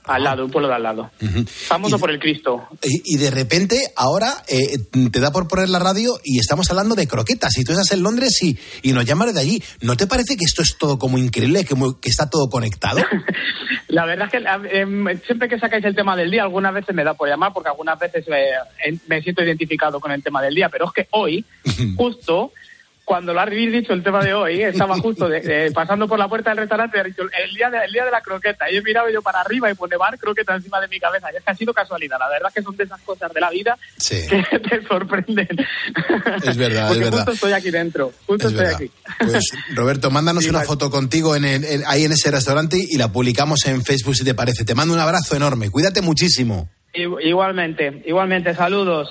Speaker 22: Al lado, un pueblo de al lado. Famoso por el Cristo.
Speaker 9: Y, y de repente ahora eh, te da por poner la radio y estamos hablando de croquetas. Y tú estás en Londres y, y nos llaman de allí. ¿No te parece que esto es todo como increíble, que, que está todo conectado?
Speaker 22: La verdad es que eh, em, siempre que sacáis el tema del día, algunas veces me da por llamar porque algunas veces me siento identificado con el tema del día, pero es que hoy, justo cuando lo habéis dicho el tema de hoy, estaba justo de- de- pasando por la puerta del restaurante ha dicho, el día, de, el día de la croqueta. Y he mirado yo para arriba y pone bar croqueta encima de mi cabeza. Y es que ha sido casualidad. La verdad es que son de esas cosas de la vida
Speaker 9: Sí.
Speaker 22: que te sorprenden.
Speaker 9: Es verdad,
Speaker 22: Porque
Speaker 9: es verdad.
Speaker 22: justo estoy aquí dentro. Justo
Speaker 9: Es
Speaker 22: estoy
Speaker 9: verdad.
Speaker 22: aquí.
Speaker 9: Pues Roberto, mándanos
Speaker 22: Sí,
Speaker 9: una
Speaker 22: vale.
Speaker 9: foto contigo en el- en- ahí en ese restaurante y la publicamos en Facebook si te parece. Te mando un abrazo enorme. Cuídate muchísimo.
Speaker 22: Igu- Igualmente, igualmente, saludos.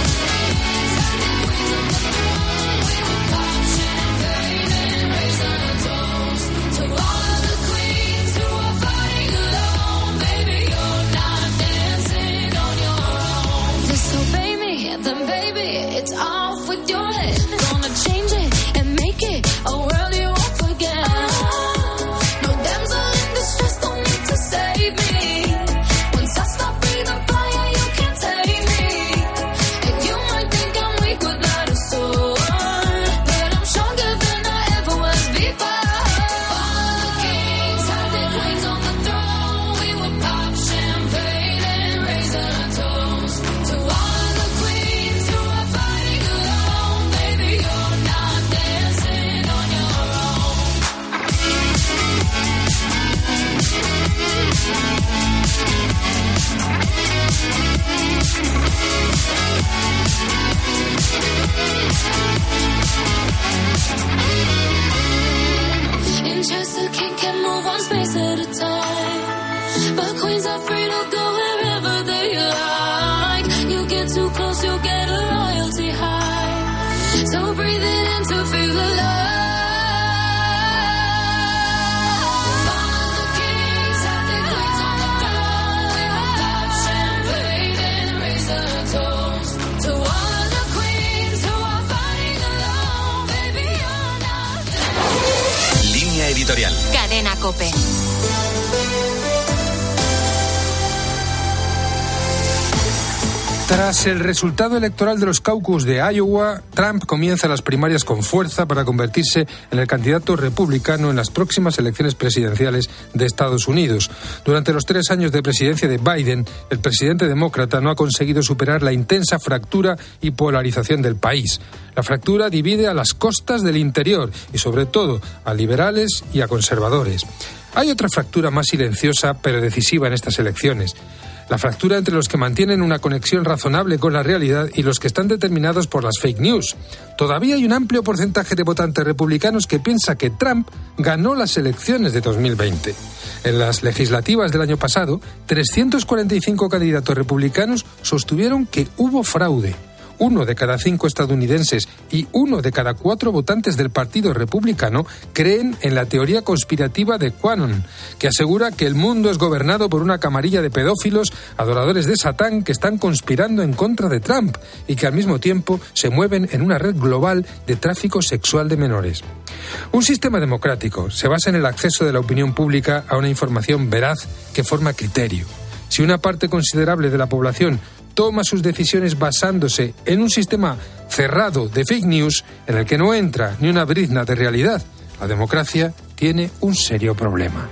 Speaker 3: Cope.
Speaker 23: Tras el resultado electoral de los caucus de Iowa, Trump comienza las primarias con fuerza para convertirse en el candidato republicano en las próximas elecciones presidenciales de Estados Unidos. Durante los tres años de presidencia de Biden, el presidente demócrata no ha conseguido superar la intensa fractura y polarización del país. La fractura divide a las costas del interior y sobre todo a liberales y a conservadores. Hay otra fractura más silenciosa pero decisiva en estas elecciones. La fractura entre los que mantienen una conexión razonable con la realidad y los que están determinados por las fake news. Todavía hay un amplio porcentaje de votantes republicanos que piensa que Trump ganó las elecciones de 2020. En las legislativas del año pasado, 345 candidatos republicanos sostuvieron que hubo fraude. Uno de cada cinco estadounidenses y uno de cada cuatro votantes del Partido Republicano creen en la teoría conspirativa de Quanon, que asegura que el mundo es gobernado por una camarilla de pedófilos, adoradores de Satán, que están conspirando en contra de Trump y que al mismo tiempo se mueven en una red global de tráfico sexual de menores. Un sistema democrático se basa en el acceso de la opinión pública a una información veraz que forma criterio. Si una parte considerable de la población toma sus decisiones basándose en un sistema cerrado de fake news en el que no entra ni una brizna de realidad, la democracia tiene un serio problema.